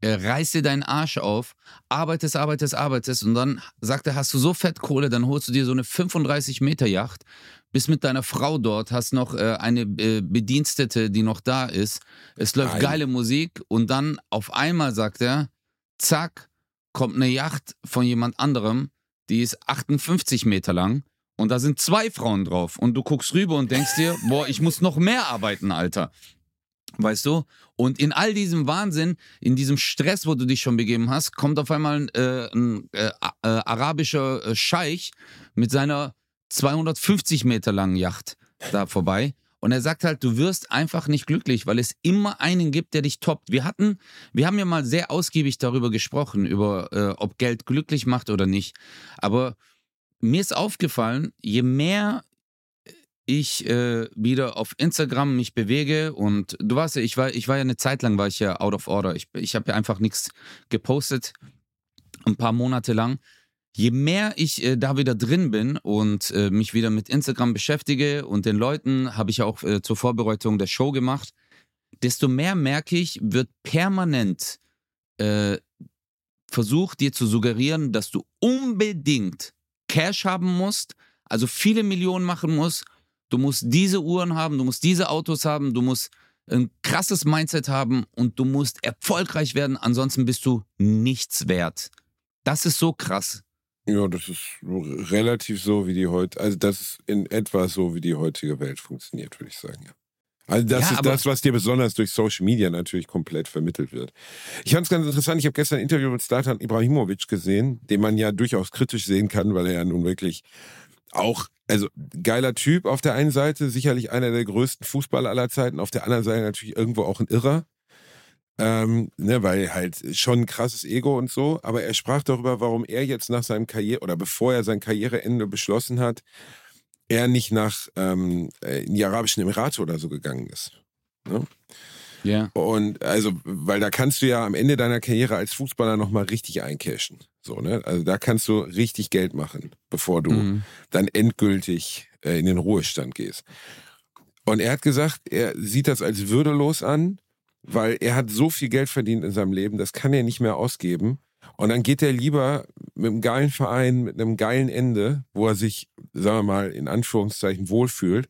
äh, reißt dir deinen Arsch auf, arbeitest, arbeitest, arbeitest und dann sagt er, hast du so fett Kohle, dann holst du dir so eine 35 Meter Yacht, bist mit deiner Frau dort, hast noch äh, eine äh, Bedienstete, die noch da ist, es läuft Nein. geile Musik und dann auf einmal sagt er, zack, kommt eine Yacht von jemand anderem, die ist 58 Meter lang und da sind zwei Frauen drauf und du guckst rüber und denkst dir, [laughs] boah, ich muss noch mehr arbeiten, Alter. Weißt du? Und in all diesem Wahnsinn, in diesem Stress, wo du dich schon begeben hast, kommt auf einmal äh, ein äh, äh, arabischer äh, Scheich mit seiner 250 Meter langen Yacht da vorbei. Und er sagt halt, du wirst einfach nicht glücklich, weil es immer einen gibt, der dich toppt. Wir hatten, wir haben ja mal sehr ausgiebig darüber gesprochen, über äh, ob Geld glücklich macht oder nicht. Aber mir ist aufgefallen, je mehr ich äh, wieder auf Instagram mich bewege und du weißt ja, ich war, ich war ja eine Zeit lang war ich ja out of order. Ich, ich habe ja einfach nichts gepostet, ein paar Monate lang. Je mehr ich äh, da wieder drin bin und äh, mich wieder mit Instagram beschäftige und den Leuten habe ich ja auch äh, zur Vorbereitung der Show gemacht, desto mehr merke ich, wird permanent äh, versucht dir zu suggerieren, dass du unbedingt Cash haben musst, also viele Millionen machen musst. Du musst diese Uhren haben, du musst diese Autos haben, du musst ein krasses Mindset haben und du musst erfolgreich werden, ansonsten bist du nichts wert. Das ist so krass. ja, das ist relativ so, wie die heute, also das ist in etwa so, wie die heutige Welt funktioniert, würde ich sagen, ja. Also das Ja, ist das, was dir besonders durch Social Media natürlich komplett vermittelt wird. Ich fand es ganz interessant, ich habe gestern ein Interview mit Zlatan Ibrahimovic gesehen, den man ja durchaus kritisch sehen kann, weil er ja nun wirklich auch, also geiler Typ auf der einen Seite, sicherlich einer der größten Fußballer aller Zeiten, auf der anderen Seite natürlich irgendwo auch ein Irrer. Ähm, ne, weil halt schon ein krasses Ego und so, aber er sprach darüber, warum er jetzt nach seinem Karriere oder bevor er sein Karriereende beschlossen hat, er nicht nach ähm, äh, in die Arabischen Emirate oder so gegangen ist. Ne? Ja. Und also, weil da kannst du ja am Ende deiner Karriere als Fußballer nochmal richtig eincashen. So, ne? Also da kannst du richtig Geld machen, bevor du Mhm. dann endgültig äh, in den Ruhestand gehst. Und er hat gesagt, er sieht das als würdelos an, weil er hat so viel Geld verdient in seinem Leben, das kann er nicht mehr ausgeben. Und dann geht er lieber mit einem geilen Verein, mit einem geilen Ende, wo er sich, sagen wir mal, in Anführungszeichen wohlfühlt,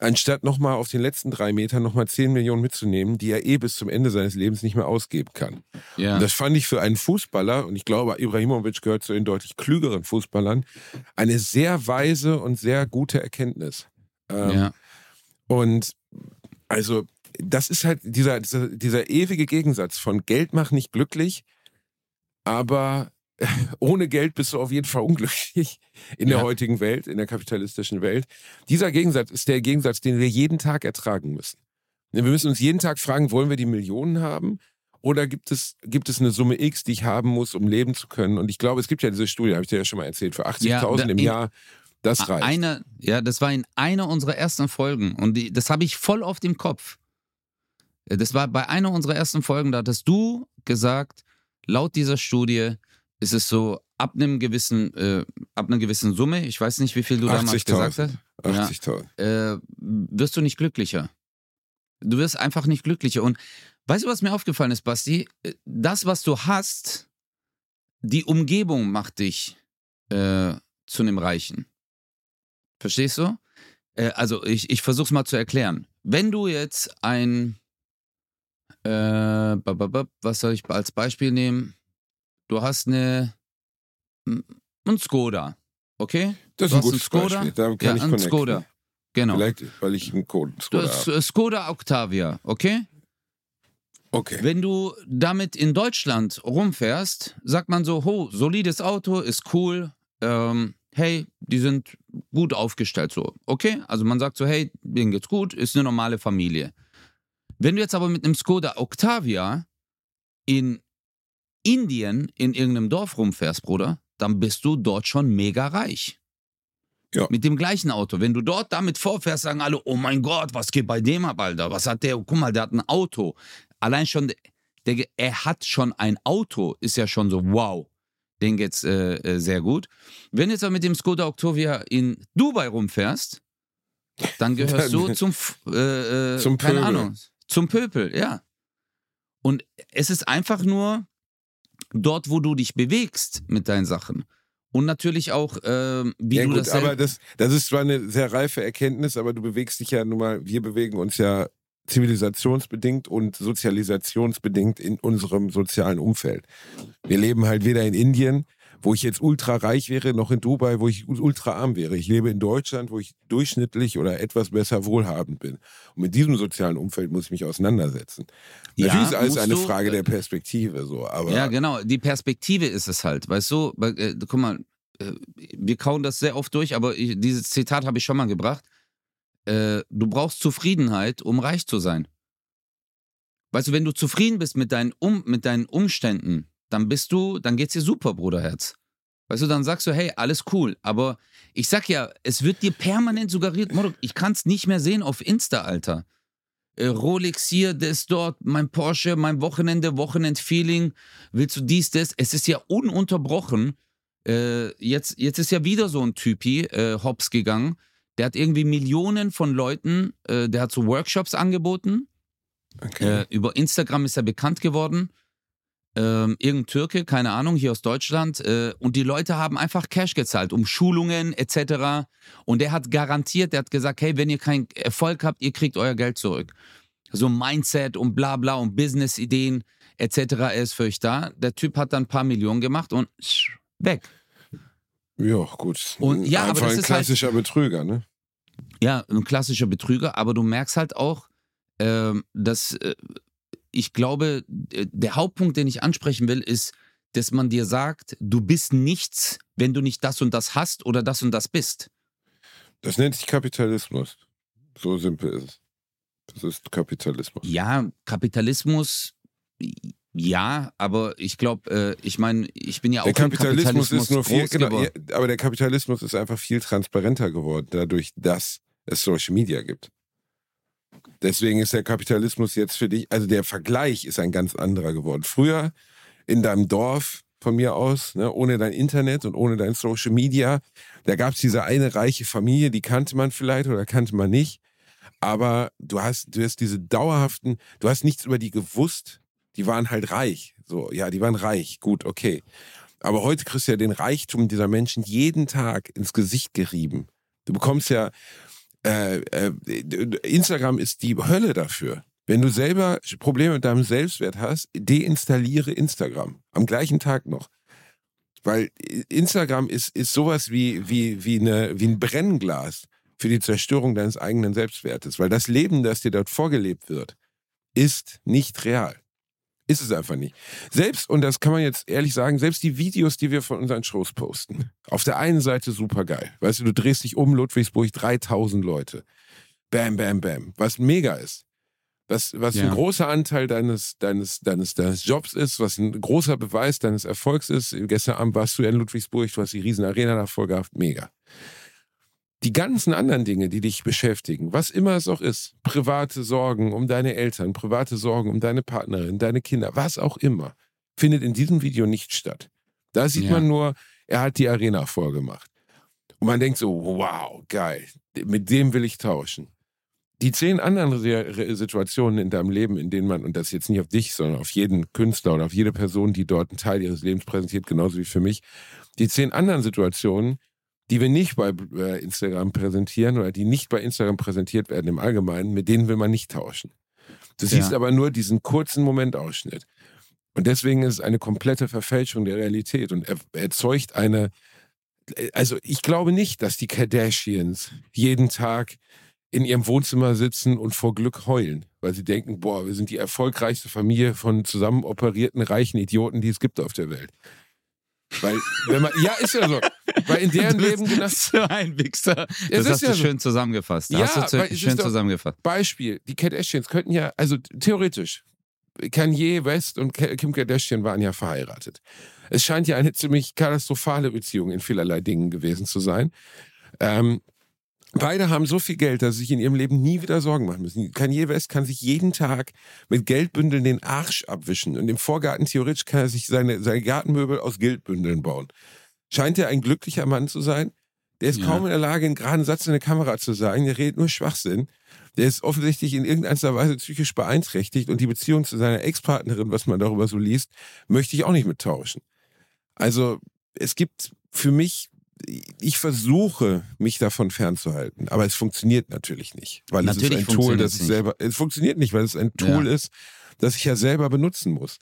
anstatt nochmal auf den letzten drei Metern nochmal 10 Millionen mitzunehmen, die er eh bis zum Ende seines Lebens nicht mehr ausgeben kann. Ja. Und das fand ich für einen Fußballer, und ich glaube, Ibrahimovic gehört zu den deutlich klügeren Fußballern, eine sehr weise und sehr gute Erkenntnis. Ähm, ja. Und also, das ist halt dieser, dieser, dieser ewige Gegensatz von Geld macht nicht glücklich, aber [laughs] ohne Geld bist du auf jeden Fall unglücklich in der Ja. heutigen Welt, in der kapitalistischen Welt. Dieser Gegensatz ist der Gegensatz, den wir jeden Tag ertragen müssen. Wir müssen uns jeden Tag fragen, wollen wir die Millionen haben? Oder gibt es, gibt es eine Summe X, die ich haben muss, um leben zu können? Und ich glaube, es gibt ja diese Studie, habe ich dir ja schon mal erzählt, für 80.000 Ja, im Jahr, das reicht. Eine, ja, das war in einer unserer ersten Folgen und die, das habe ich voll auf dem Kopf. Das war bei einer unserer ersten Folgen, da hattest du gesagt, laut dieser Studie ist es so, ab einem gewissen, äh, ab einer gewissen Summe, ich weiß nicht, wie viel du damals gesagt hast, 80.000. äh, wirst du nicht glücklicher. Du wirst einfach nicht glücklicher. Und weißt du, was mir aufgefallen ist, Basti? Äh, Das, was du hast, die Umgebung macht dich äh, zu einem Reichen. Verstehst du? Äh, also, ich, ich versuch's mal zu erklären. Wenn du jetzt ein, äh, was soll ich als Beispiel nehmen? Du hast eine, ein Skoda, okay? Das ist ein gutes Skoda? Beispiel. Da kann ja, ich ein. Skoda. Genau. Vielleicht, weil ich einen Code Du Skoda hast habe. äh, Skoda Octavia, okay? Okay. Wenn du damit in Deutschland rumfährst, sagt man so, ho, solides Auto, ist cool, ähm, hey, die sind gut aufgestellt so. Okay, also man sagt so, hey, denen geht's gut, ist eine normale Familie. Wenn du jetzt aber mit einem Skoda Octavia in Indien in irgendeinem Dorf rumfährst, Bruder, dann bist du dort schon mega reich. Ja. Mit dem gleichen Auto. Wenn du dort damit vorfährst, sagen alle, oh mein Gott, was geht bei dem ab, Alter? Was hat der? Guck mal, der hat ein Auto. Allein schon, der, er hat schon ein Auto, ist ja schon so, wow. Den geht's äh, äh, sehr gut. Wenn du jetzt aber mit dem Skoda Octavia in Dubai rumfährst, dann gehörst [laughs] du zum, äh, äh, Zum keine Pöbel. Ahnung, zum Pöpel, ja. Und es ist einfach nur dort, wo du dich bewegst mit deinen Sachen. Und natürlich auch, ähm, wie ja, du gut, das aber das, das ist zwar eine sehr reife Erkenntnis, aber du bewegst dich ja nun mal, wir bewegen uns ja zivilisationsbedingt und sozialisationsbedingt in unserem sozialen Umfeld. Wir leben halt weder in Indien, wo ich jetzt ultra reich wäre, noch in Dubai, wo ich ultra arm wäre. Ich lebe in Deutschland, wo ich durchschnittlich oder etwas besser wohlhabend bin. Und mit diesem sozialen Umfeld muss ich mich auseinandersetzen. Ja, Natürlich ist alles eine du, Frage äh, der Perspektive, so, aber Ja, genau. Die Perspektive ist es halt. Weißt du, weil, äh, guck mal, äh, wir kauen das sehr oft durch, aber ich, dieses Zitat habe ich schon mal gebracht. Äh, du brauchst Zufriedenheit, um reich zu sein. Weißt du, wenn du zufrieden bist mit deinen, um, mit deinen Umständen, dann bist du, dann geht's dir super, Bruderherz. Weißt du, dann sagst du, hey, alles cool. Aber ich sag ja, es wird dir permanent suggeriert, Mordok, ich kann's nicht mehr sehen auf Insta, Alter. Äh, Rolex hier, das dort, mein Porsche, mein Wochenende, Wochenend-Feeling. Willst du dies, das? Es ist ja ununterbrochen. Äh, jetzt, jetzt ist ja wieder so ein Typi äh, hops gegangen. Der hat irgendwie Millionen von Leuten, äh, der hat so Workshops angeboten. okay. Äh, über Instagram ist er bekannt geworden. Ähm, irgendein Türke, keine Ahnung, hier aus Deutschland. Äh, und die Leute haben einfach Cash gezahlt, um Schulungen etc. Und der hat garantiert, der hat gesagt, hey, wenn ihr keinen Erfolg habt, ihr kriegt euer Geld zurück. So Mindset und bla bla und Business-Ideen etc. Er ist für euch da. Der Typ hat dann ein paar Millionen gemacht und weg. ja, gut. Und- ja, aber Einfach das ein ist halt- klassischer Betrüger, ne? Ja, ein klassischer Betrüger, aber du merkst halt auch, ähm, dass äh, ich glaube, äh, der Hauptpunkt, den ich ansprechen will, ist, dass man dir sagt, du bist nichts, wenn du nicht das und das hast oder das und das bist. Das nennt sich Kapitalismus. So simpel ist es. Das ist Kapitalismus. Ja, Kapitalismus, ja, aber ich glaube, äh, ich meine, ich bin ja auch Der im Kapitalismus, ist nur viel, genau, ja, aber der Kapitalismus ist einfach viel transparenter geworden, dadurch, dass es Social Media gibt. Deswegen ist der Kapitalismus jetzt für dich, also der Vergleich ist ein ganz anderer geworden. Früher in deinem Dorf von mir aus, ne, ohne dein Internet und ohne dein Social Media, da gab es diese eine reiche Familie, die kannte man vielleicht oder kannte man nicht. Aber du hast, du hast diese dauerhaften, du hast nichts über die gewusst. Die waren halt reich. So, ja, die waren reich. Gut, okay. Aber heute kriegst du ja den Reichtum dieser Menschen jeden Tag ins Gesicht gerieben. Du bekommst ja, äh, äh, Instagram ist die Hölle dafür. Wenn du selber Probleme mit deinem Selbstwert hast, deinstalliere Instagram. Am gleichen Tag noch. Weil Instagram ist, ist sowas wie, wie, wie, eine, wie ein Brennglas für die Zerstörung deines eigenen Selbstwertes. Weil das Leben, das dir dort vorgelebt wird, ist nicht real. Ist es einfach nicht. Selbst, und das kann man jetzt ehrlich sagen, selbst die Videos, die wir von unseren Shows posten, auf der einen Seite super geil. Weißt du, du drehst dich um, Ludwigsburg, 3000 Leute. Bam, bam, bam. Was mega ist. Was, was Ja. ein großer Anteil deines, deines, deines, deines Jobs ist, was ein großer Beweis deines Erfolgs ist. Gestern Abend warst du ja in Ludwigsburg, du hast die riesen Arena davor gehabt. Mega. Die ganzen anderen Dinge, die dich beschäftigen, was immer es auch ist, private Sorgen um deine Eltern, private Sorgen um deine Partnerin, deine Kinder, was auch immer, findet in diesem Video nicht statt. Da sieht Ja. man nur, er hat die Arena vorgemacht. Und man denkt so, wow, geil, mit dem will ich tauschen. Die zehn anderen Re- Re- Situationen in deinem Leben, in denen man, und das jetzt nicht auf dich, sondern auf jeden Künstler oder auf jede Person, die dort einen Teil ihres Lebens präsentiert, genauso wie für mich, die zehn anderen Situationen, die wir nicht bei äh, Instagram präsentieren oder die nicht bei Instagram präsentiert werden im Allgemeinen, mit denen will man nicht tauschen. Du siehst Ja. aber nur diesen kurzen Momentausschnitt. Und deswegen ist es eine komplette Verfälschung der Realität und er erzeugt eine, also ich glaube nicht, dass die Kardashians jeden Tag in ihrem Wohnzimmer sitzen und vor Glück heulen, weil sie denken, boah, wir sind die erfolgreichste Familie von zusammen operierten reichen Idioten, die es gibt auf der Welt. Weil, wenn man, ja, ist ja so. Weil in deren Leben genau. so ein Wichser. Das ist hast ja du schön zusammengefasst. Ja, hast du schön zusammengefasst. Beispiel, die Kardashians könnten ja, also theoretisch, Kanye West und Kim Kardashian waren ja verheiratet. Es scheint ja eine ziemlich katastrophale Beziehung in vielerlei Dingen gewesen zu sein. Ähm, beide haben so viel Geld, dass sie sich in ihrem Leben nie wieder Sorgen machen müssen. Kanye West kann sich jeden Tag mit Geldbündeln den Arsch abwischen und im Vorgarten theoretisch kann er sich seine, seine Gartenmöbel aus Geldbündeln bauen. Scheint er ein glücklicher Mann zu sein? Der ist Ja. kaum in der Lage, einen geraden Satz in der Kamera zu sagen. Der redet nur Schwachsinn. Der ist offensichtlich in irgendeiner Weise psychisch beeinträchtigt und die Beziehung zu seiner Ex-Partnerin, was man darüber so liest, möchte ich auch nicht mittauschen. Also es gibt für mich, ich versuche, mich davon fernzuhalten, aber es funktioniert natürlich nicht, weil Natürlich es ist ein Tool, das ich selber, es funktioniert nicht, weil es ein Tool ist, das ich ja selber benutzen muss.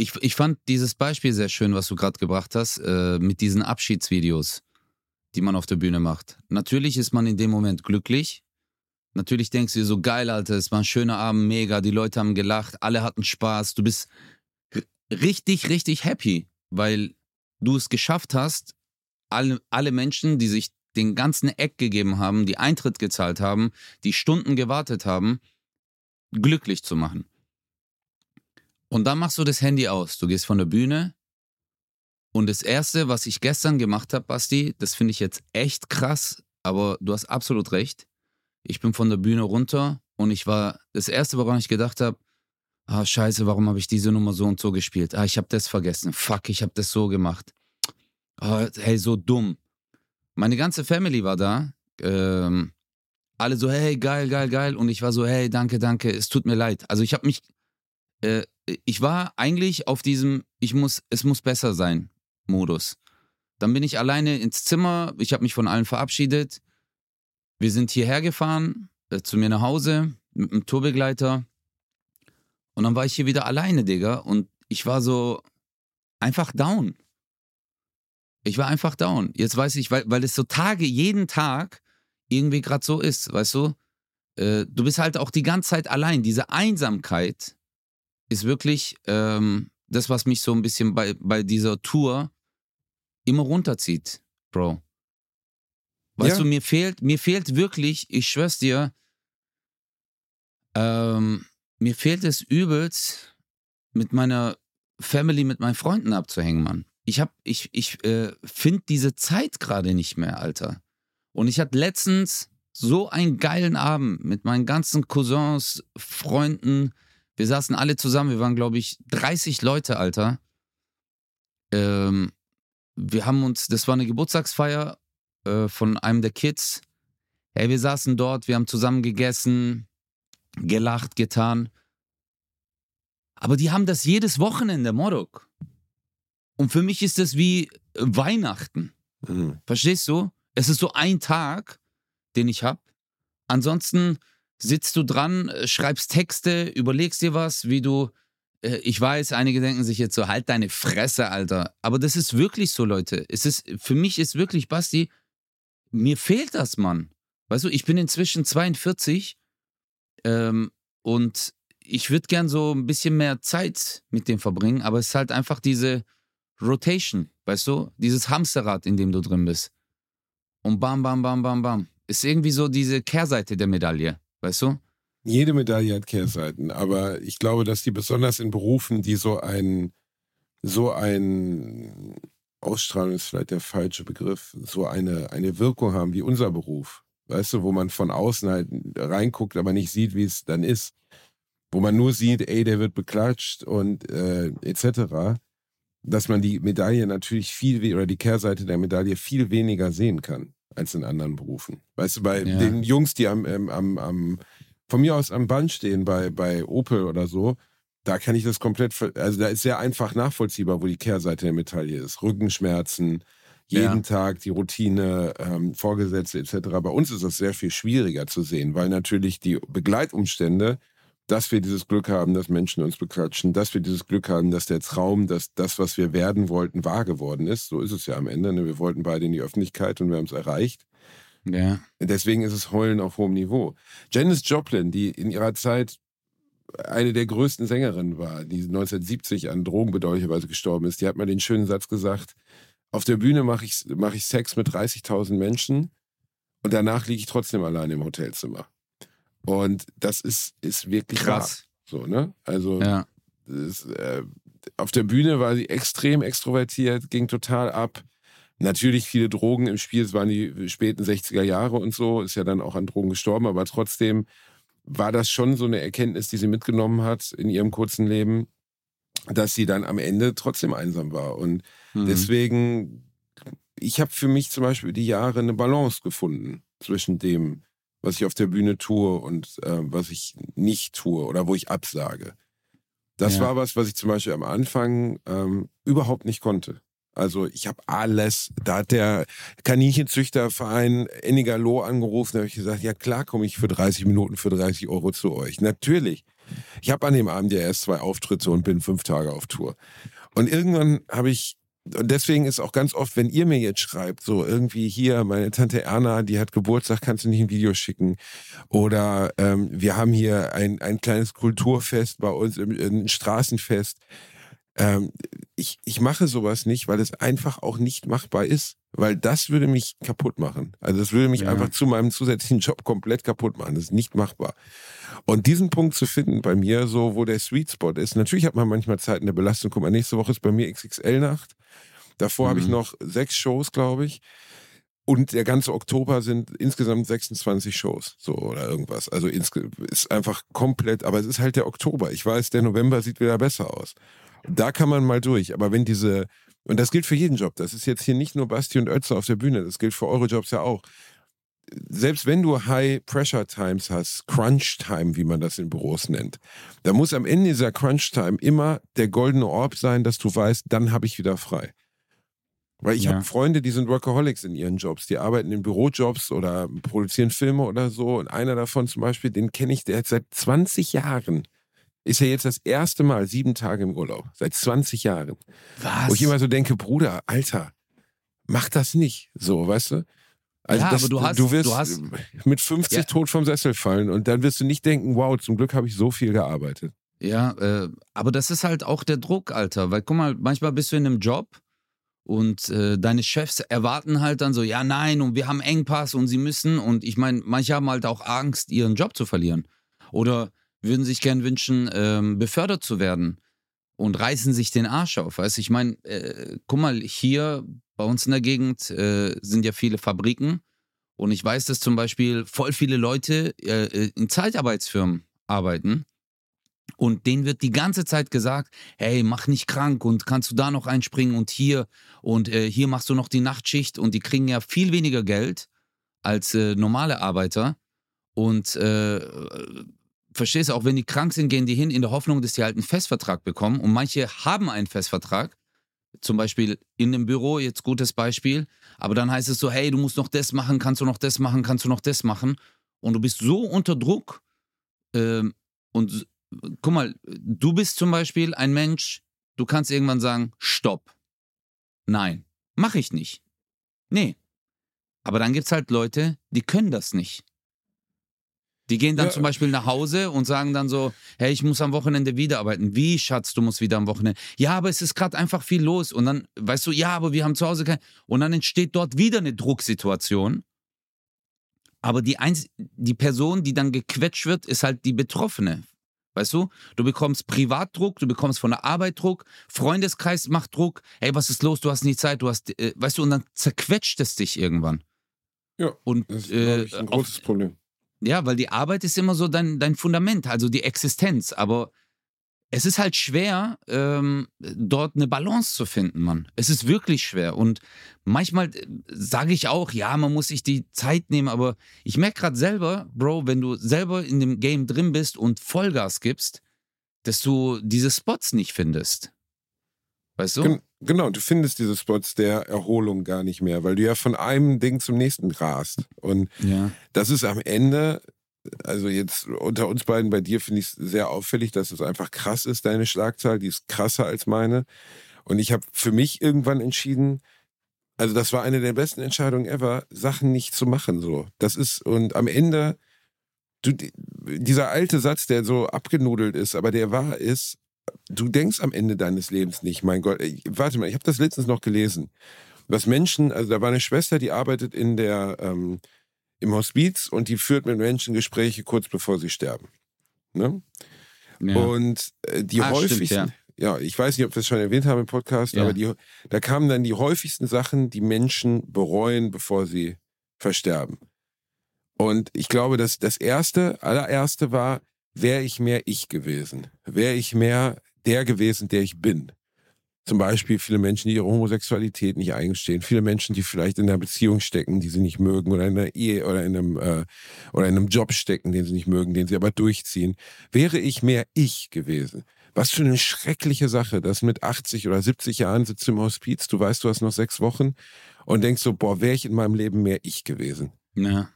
Ich, ich fand dieses Beispiel sehr schön, was du gerade gebracht hast, äh, mit diesen Abschiedsvideos, die man auf der Bühne macht. Natürlich ist man in dem Moment glücklich. Natürlich denkst du dir so, geil, Alter, es war ein schöner Abend, mega, die Leute haben gelacht, alle hatten Spaß. Du bist richtig, richtig happy, weil du es geschafft hast, alle, alle Menschen, die sich den ganzen Eck gegeben haben, die Eintritt gezahlt haben, die Stunden gewartet haben, glücklich zu machen. Und dann machst du das Handy aus. Du gehst von der Bühne. Und das Erste, was ich gestern gemacht habe, Basti, das finde ich jetzt echt krass, aber du hast absolut recht. Ich bin von der Bühne runter und ich war, das Erste, woran ich gedacht habe, ah, scheiße, warum habe ich diese Nummer so und so gespielt? Ah, ich habe das vergessen. Fuck, ich habe das so gemacht. Ah, hey, so dumm. Meine ganze Family war da. Ähm, alle so, hey, geil, geil, geil. Und ich war so, hey, danke, danke, es tut mir leid. Also ich habe mich äh, ich war eigentlich auf diesem, ich muss, es muss besser sein, Modus. Dann bin ich alleine ins Zimmer, ich habe mich von allen verabschiedet. Wir sind hierher gefahren, äh, zu mir nach Hause, mit einem Tourbegleiter. Und dann war ich hier wieder alleine, Digga. Und ich war so einfach down. Ich war einfach down. Jetzt weiß ich, weil, weil es so Tage, jeden Tag irgendwie gerade so ist, weißt du? Äh, du bist halt auch die ganze Zeit allein. Diese Einsamkeit ist wirklich ähm, das, was mich so ein bisschen bei, bei dieser Tour immer runterzieht, Bro. Weißt Ja. du, mir fehlt, mir fehlt wirklich, ich schwör's dir, ähm, mir fehlt es übelst, mit meiner Family, mit meinen Freunden abzuhängen, Mann. Ich hab, ich, ich äh, finde diese Zeit gerade nicht mehr, Alter. Und ich hatte letztens so einen geilen Abend mit meinen ganzen Cousins, Freunden. Wir saßen alle zusammen, wir waren, glaube ich, 30 Leute, Alter. Ähm, wir haben uns, das war eine Geburtstagsfeier äh, von einem der Kids. Hey, wir saßen dort, wir haben zusammen gegessen, gelacht, getan. Aber die haben das jedes Wochenende, Morok. Und für mich ist das wie Weihnachten. Mhm. Verstehst du? Es ist so ein Tag, den ich habe. Ansonsten sitzt du dran, äh, schreibst Texte, überlegst dir was, wie du. äh, Ich weiß, einige denken sich jetzt so, halt deine Fresse, Alter. Aber das ist wirklich so, Leute. Es ist, für mich ist wirklich, Basti, mir fehlt das, Mann. Weißt du, ich bin inzwischen 42 ähm, und ich würde gern so ein bisschen mehr Zeit mit dem verbringen, aber es ist halt einfach diese Rotation, weißt du? Dieses Hamsterrad, in dem du drin bist. Und bam, bam, bam, bam, bam. Ist irgendwie so diese Kehrseite der Medaille, weißt du? Jede Medaille hat Kehrseiten, aber ich glaube, dass die besonders in Berufen, die so ein, so ein Ausstrahlung ist vielleicht der falsche Begriff, so eine, eine Wirkung haben wie unser Beruf. Weißt du, wo man von außen halt reinguckt, aber nicht sieht, wie es dann ist. Wo man nur sieht, ey, der wird beklatscht und äh, etc. Dass man die Medaille natürlich viel, oder die Kehrseite der Medaille viel weniger sehen kann als in anderen Berufen. Weißt du, bei Ja. den Jungs, die am, ähm, am, am von mir aus am Band stehen bei, bei Opel oder so, da kann ich das komplett, also da ist sehr einfach nachvollziehbar, wo die Kehrseite der Medaille ist. Rückenschmerzen, jeden Ja. Tag die Routine, ähm, Vorgesetzte etc. Bei uns ist das sehr viel schwieriger zu sehen, weil natürlich die Begleitumstände, dass wir dieses Glück haben, dass Menschen uns beklatschen, dass wir dieses Glück haben, dass der Traum, dass das, was wir werden wollten, wahr geworden ist. So ist es ja am Ende. Ne? Wir wollten beide in die Öffentlichkeit und wir haben es erreicht. Ja. Deswegen ist es Heulen auf hohem Niveau. Janis Joplin, die in ihrer Zeit eine der größten Sängerinnen war, die 1970 an Drogen bedauerlicherweise gestorben ist, die hat mal den schönen Satz gesagt, Auf der Bühne mache ich, mach ich Sex mit 30.000 Menschen und danach liege ich trotzdem allein im Hotelzimmer. Und das ist, ist wirklich Krass. wahr. So, ne? Also Ja. das, äh, auf der Bühne war sie extrem extrovertiert, ging total ab. Natürlich viele Drogen im Spiel, es waren die späten 60er Jahre und so, ist ja dann auch an Drogen gestorben, aber trotzdem war das schon so eine Erkenntnis, die sie mitgenommen hat in ihrem kurzen Leben, dass sie dann am Ende trotzdem einsam war. Und Mhm. deswegen, ich habe für mich zum Beispiel die Jahre eine Balance gefunden zwischen dem, was ich auf der Bühne tue und äh, was ich nicht tue oder wo ich absage. Das Ja. war was, was ich zum Beispiel am Anfang ähm, überhaupt nicht konnte. Also ich habe alles, da hat der Kaninchenzüchterverein Ennigerloh angerufen, da habe ich gesagt, ja klar komme ich für 30 Minuten für 30 Euro zu euch. Natürlich. Ich habe an dem Abend ja erst zwei Auftritte und bin fünf Tage auf Tour. Und irgendwann habe ich, und deswegen ist auch ganz oft, wenn ihr mir jetzt schreibt, so irgendwie hier, meine Tante Erna, die hat Geburtstag, kannst du nicht ein Video schicken? Oder ähm, wir haben hier ein, ein kleines Kulturfest bei uns, ein Straßenfest. Ähm, ich, ich mache sowas nicht, weil es einfach auch nicht machbar ist. Weil das würde mich kaputt machen. Also das würde mich Ja. einfach zu meinem zusätzlichen Job komplett kaputt machen. Das ist nicht machbar. Und diesen Punkt zu finden bei mir, so wo der Sweet Spot ist. Natürlich hat man manchmal Zeit in der Belastung. Guck mal, nächste Woche ist bei mir XXL-Nacht. Davor habe ich Mhm. noch sechs Shows, glaube ich. Und der ganze Oktober sind insgesamt 26 Shows, so oder irgendwas. Also ist einfach komplett, aber es ist halt der Oktober. Ich weiß, der November sieht wieder besser aus. Da kann man mal durch. Aber wenn diese, und das gilt für jeden Job, das ist jetzt hier nicht nur Basti und Ötze auf der Bühne, das gilt für eure Jobs ja auch. Selbst wenn du High-Pressure-Times hast, Crunch-Time, wie man das in Büros nennt, da muss am Ende dieser Crunch-Time immer der goldene Orb sein, dass du weißt, dann habe ich wieder frei. Weil ich Ja. habe Freunde, die sind Workaholics in ihren Jobs. Die arbeiten in Bürojobs oder produzieren Filme oder so. Und einer davon zum Beispiel, den kenne ich, der hat seit 20 Jahren, ist er jetzt das erste Mal sieben Tage im Urlaub. Seit 20 Jahren. Was? Wo ich immer so denke, Bruder, Alter, mach das nicht. So, weißt du? Also Ja, das, aber du hast- du wirst du hast- mit 50 Ja. tot vom Sessel fallen und dann wirst du nicht denken, wow, zum Glück habe ich so viel gearbeitet. Ja, äh, aber das ist halt auch der Druck, Alter. Weil guck mal, manchmal bist du in einem Job und äh, deine Chefs erwarten halt dann so, ja, nein, und wir haben Engpass und sie müssen. Und ich meine, manche haben halt auch Angst, ihren Job zu verlieren. Oder würden sich gern wünschen, ähm, befördert zu werden und reißen sich den Arsch auf. Weißt ich meine, äh, guck mal, hier bei uns in der Gegend äh, sind ja viele Fabriken. Und ich weiß, dass zum Beispiel voll viele Leute äh, in Zeitarbeitsfirmen arbeiten. Und denen wird die ganze Zeit gesagt, hey, mach nicht krank und kannst du da noch einspringen und hier und äh, hier machst du noch die Nachtschicht und die kriegen ja viel weniger Geld als äh, normale Arbeiter. Und äh, verstehst du, auch wenn die krank sind, gehen die hin in der Hoffnung, dass die halt einen Festvertrag bekommen. Und manche haben einen Festvertrag, zum Beispiel in einem Büro, jetzt gutes Beispiel. Aber dann heißt es so, hey, du musst noch das machen, kannst du noch das machen, kannst du noch das machen. Und du bist so unter Druck. Ähm, und guck mal, du bist zum Beispiel ein Mensch, du kannst irgendwann sagen, stopp. Nein, mach ich nicht. Nee. Aber dann gibt es halt Leute, die können das nicht. Die gehen dann Ja. zum Beispiel nach Hause und sagen dann so, hey, ich muss am Wochenende wieder arbeiten. Wie, Schatz, du musst wieder am Wochenende? Ja, aber es ist gerade einfach viel los. Und dann, weißt du, ja, aber wir haben zu Hause kein... Und dann entsteht dort wieder eine Drucksituation. Aber die, Einz die Person, die dann gequetscht wird, ist halt die Betroffene. Weißt du? Du bekommst Privatdruck, du bekommst von der Arbeit Druck, Freundeskreis macht Druck. Hey, was ist los? Du hast nicht Zeit, du hast, äh, weißt du, und dann zerquetscht es dich irgendwann. Ja, Und Das ist, äh, ich, ein auf- großes Problem. Ja, weil die Arbeit ist immer so dein, dein Fundament, also die Existenz. Aber es ist halt schwer, ähm, dort eine Balance zu finden, Mann. Es ist wirklich schwer. Und manchmal äh, sage ich auch, ja, man muss sich die Zeit nehmen, aber ich merke gerade selber, Bro, wenn du selber in dem Game drin bist und Vollgas gibst, dass du diese Spots nicht findest. Weißt du? Gen genau, du findest diese Spots der Erholung gar nicht mehr, weil du ja von einem Ding zum nächsten rast. Und Ja. das ist am Ende, also jetzt unter uns beiden, bei dir finde ich es sehr auffällig, dass es einfach krass ist, deine Schlagzahl, die ist krasser als meine. Und ich habe für mich irgendwann entschieden, also das war eine der besten Entscheidungen ever, Sachen nicht zu machen. So, das ist und am Ende, du, dieser alte Satz, der so abgenudelt ist, aber der wahr ist, du denkst am Ende deines Lebens nicht, mein Gott, ey, warte mal, ich habe das letztens noch gelesen. was Menschen, also da war eine Schwester, die arbeitet in der, ähm, im Hospiz und die führt mit Menschen Gespräche kurz bevor sie sterben. Ne? Ja. Und äh, die Ah, stimmt, häufigsten, ja. ich weiß nicht, ob wir es schon erwähnt haben im Podcast, Ja. aber die, da kamen dann die häufigsten Sachen, die Menschen bereuen, bevor sie versterben. Und ich glaube, dass das erste, allererste war, wäre ich mehr ich gewesen? Wäre ich mehr der gewesen, der ich bin? Zum Beispiel viele Menschen, die ihre Homosexualität nicht eingestehen, viele Menschen, die vielleicht in einer Beziehung stecken, die sie nicht mögen, oder in einer Ehe oder in einem, äh, oder in einem Job stecken, den sie nicht mögen, den sie aber durchziehen. Wäre ich mehr ich gewesen? Was für eine schreckliche Sache, dass mit 80 oder 70 Jahren sitzt du im Hospiz, du weißt, du hast noch sechs Wochen und denkst so, boah, wäre ich in meinem Leben mehr ich gewesen? Ja.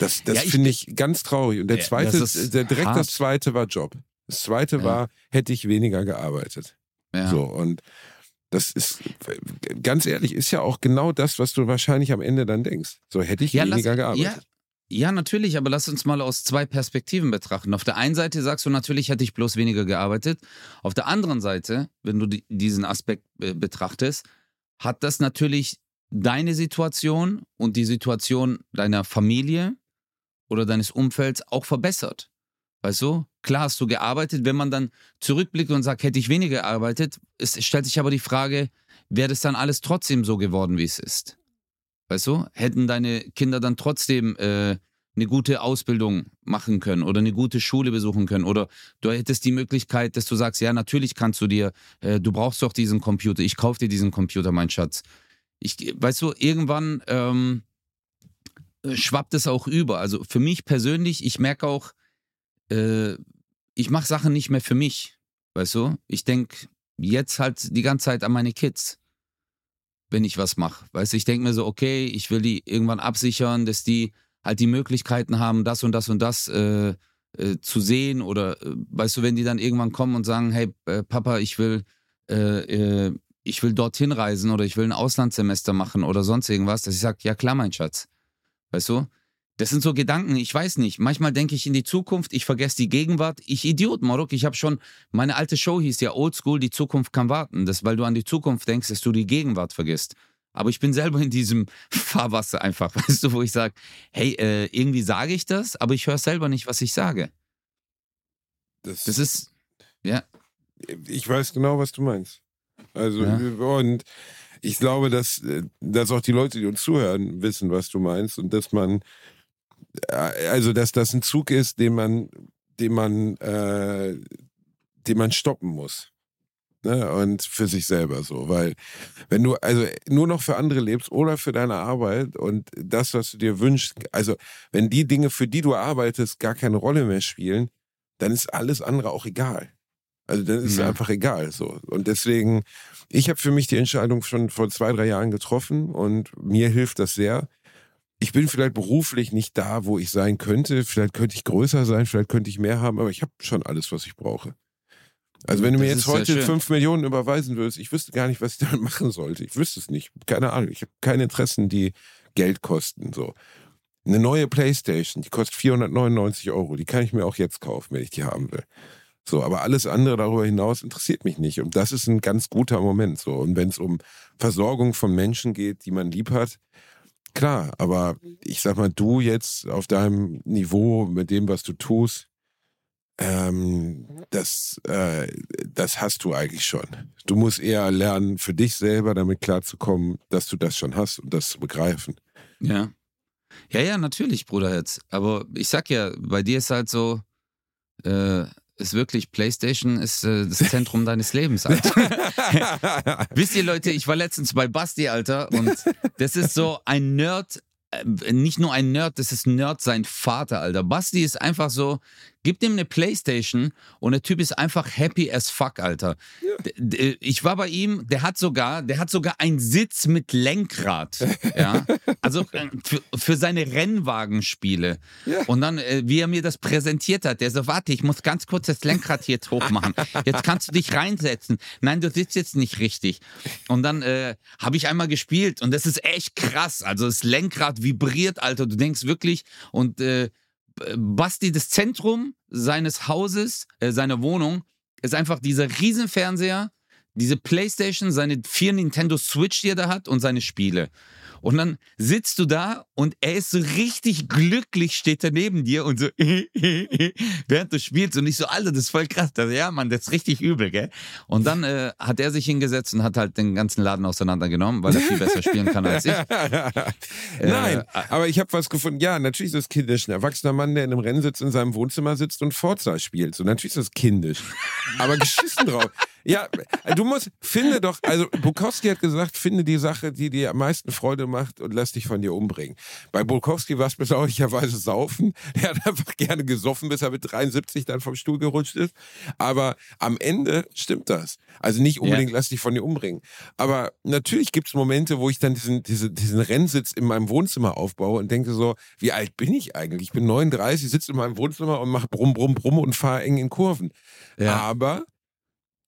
Das, das Ja, finde ich ganz traurig. Und der Ja, zweite, der, direkt hart. das zweite war Job. Das zweite Ja. war, hätte ich weniger gearbeitet. Ja. So, und das ist, ganz ehrlich, ist ja auch genau das, was du wahrscheinlich am Ende dann denkst. So, hätte ich Ja, lass- weniger Ja, gearbeitet. ja, natürlich, aber lass uns mal aus zwei Perspektiven betrachten. Auf der einen Seite sagst du, natürlich hätte ich bloß weniger gearbeitet. Auf der anderen Seite, wenn du die, diesen Aspekt äh, betrachtest, hat das natürlich deine Situation und die Situation deiner Familie oder deines Umfelds auch verbessert. Weißt du? Klar hast du gearbeitet. Wenn man dann zurückblickt und sagt, hätte ich weniger gearbeitet, es stellt sich aber die Frage, wäre das dann alles trotzdem so geworden, wie es ist? Weißt du? Hätten deine Kinder dann trotzdem äh, eine gute Ausbildung machen können oder eine gute Schule besuchen können oder du hättest die Möglichkeit, dass du sagst, ja, natürlich kannst du dir, äh, du brauchst doch diesen Computer, ich kauf dir diesen Computer, mein Schatz. Ich, weißt du, irgendwann ähm, äh, schwappt es auch über. Also für mich persönlich, ich merke auch, äh, ich mache Sachen nicht mehr für mich. Weißt du? Ich denke jetzt halt die ganze Zeit an meine Kids, wenn ich was mache. Weißt du, ich denke mir so, okay, ich will die irgendwann absichern, dass die halt die Möglichkeiten haben, das und das und das äh, äh, zu sehen. Oder äh, weißt du, wenn die dann irgendwann kommen und sagen, hey äh, Papa, ich will, ich will dorthin reisen oder ich will ein Auslandssemester machen oder sonst irgendwas, dass ich sage, ja klar, mein Schatz. Weißt du? Das sind so Gedanken, ich weiß nicht. Manchmal denke ich in die Zukunft, ich vergesse die Gegenwart. Ich Idiot, Morok, ich habe schon, meine alte Show hieß ja Oldschool, die Zukunft kann warten. Das, weil du an die Zukunft denkst, dass du die Gegenwart vergisst. Aber ich bin selber in diesem [laughs] Fahrwasser einfach, weißt du, wo ich sage, hey, äh, irgendwie sage ich das, aber ich höre selber nicht, was ich sage. Das, Das ist, ja, ich weiß genau, was du meinst. Also, Ja. und ich glaube, dass, äh, dass auch die Leute, die uns zuhören, wissen, was du meinst und dass man, äh, also, dass das ein Zug ist, den man, den man, äh, den man stoppen muss. Ne? Und für sich selber so, weil wenn du also nur noch für andere lebst oder für deine Arbeit und das, was du dir wünschst, also wenn die Dinge, für die du arbeitest, gar keine Rolle mehr spielen, dann ist alles andere auch egal. Also dann ist es Ja. einfach egal so. Und deswegen, ich habe für mich die Entscheidung schon vor zwei, drei Jahren getroffen und mir hilft das sehr. Ich bin vielleicht beruflich nicht da, wo ich sein könnte. Vielleicht könnte ich größer sein, vielleicht könnte ich mehr haben, aber ich habe schon alles, was ich brauche. Also wenn du mir Das jetzt heute fünf Millionen überweisen würdest, ich wüsste gar nicht, was ich [laughs] damit machen sollte. Ich wüsste es nicht. Keine Ahnung. Ich habe keine Interessen, die Geld kosten. So. Eine neue Playstation, die kostet 499 Euro. Die kann ich mir auch jetzt kaufen, wenn ich die haben will. So, aber alles andere darüber hinaus interessiert mich nicht. Und das ist ein ganz guter Moment. So. Und wenn es um Versorgung von Menschen geht, die man lieb hat, klar, aber ich sag mal, du jetzt auf deinem Niveau mit dem, was du tust, ähm, das, äh, das hast du eigentlich schon. Du musst eher lernen, für dich selber damit klarzukommen, dass du das schon hast und das zu begreifen. ja. Ja, ja, natürlich, Bruderherz. Aber ich sag ja, bei dir ist halt so, äh, ist wirklich, PlayStation ist äh, das Zentrum deines Lebens, Alter. [laughs] Wisst ihr, Leute, ich war letztens bei Basti, Alter, und das ist so ein Nerd, äh, nicht nur ein Nerd, das ist Nerd sein Vater, Alter. Basti ist einfach so, gib ihm eine Playstation und der Typ ist einfach happy as fuck, Alter. D- Ich war bei ihm, der hat sogar, der hat sogar einen Sitz mit Lenkrad, ja. [laughs] Also äh, für, für seine Rennwagenspiele. Ja. Und dann, äh, wie er mir das präsentiert hat, der so, warte, ich muss ganz kurz das Lenkrad hier jetzt hochmachen. Jetzt kannst du dich reinsetzen. Nein, du sitzt jetzt nicht richtig. Und dann äh, habe ich einmal gespielt und das ist echt krass. Also das Lenkrad vibriert, Alter. Du denkst wirklich und äh, Basti, das Zentrum seines Hauses, äh, seiner Wohnung, ist einfach dieser Riesenfernseher, diese Playstation, seine vier Nintendo Switch, die er da hat und seine Spiele. Und dann sitzt du da und er ist so richtig glücklich, steht er neben dir und so, [laughs] während du spielst. Und ich so, Alter, das ist voll krass. Das, ja, Mann, das ist richtig übel, gell? Und dann äh, hat er sich hingesetzt und hat halt den ganzen Laden auseinandergenommen, weil er viel besser spielen kann als ich. [laughs] Nein, äh, aber ich habe was gefunden. Ja, natürlich ist das kindisch. Ein erwachsener Mann, der in einem Rennsitz in seinem Wohnzimmer sitzt und Forza spielt. So, natürlich ist das kindisch. Aber geschissen drauf. Ja, du musst, finde doch, also Bukowski hat gesagt, finde die Sache, die dir am meisten Freude macht und lass dich von dir umbringen. Bei Bukowski war es bedauerlicherweise Saufen. Er hat einfach gerne gesoffen, bis er mit 73 dann vom Stuhl gerutscht ist. Aber am Ende stimmt das. Also nicht unbedingt, ja. lass dich von dir umbringen. Aber natürlich gibt es Momente, wo ich dann diesen, diese, diesen Rennsitz in meinem Wohnzimmer aufbaue und denke so, wie alt bin ich eigentlich? Ich bin 39, sitze in meinem Wohnzimmer und mache brumm, brumm, brumm und fahre eng in Kurven. Ja. Aber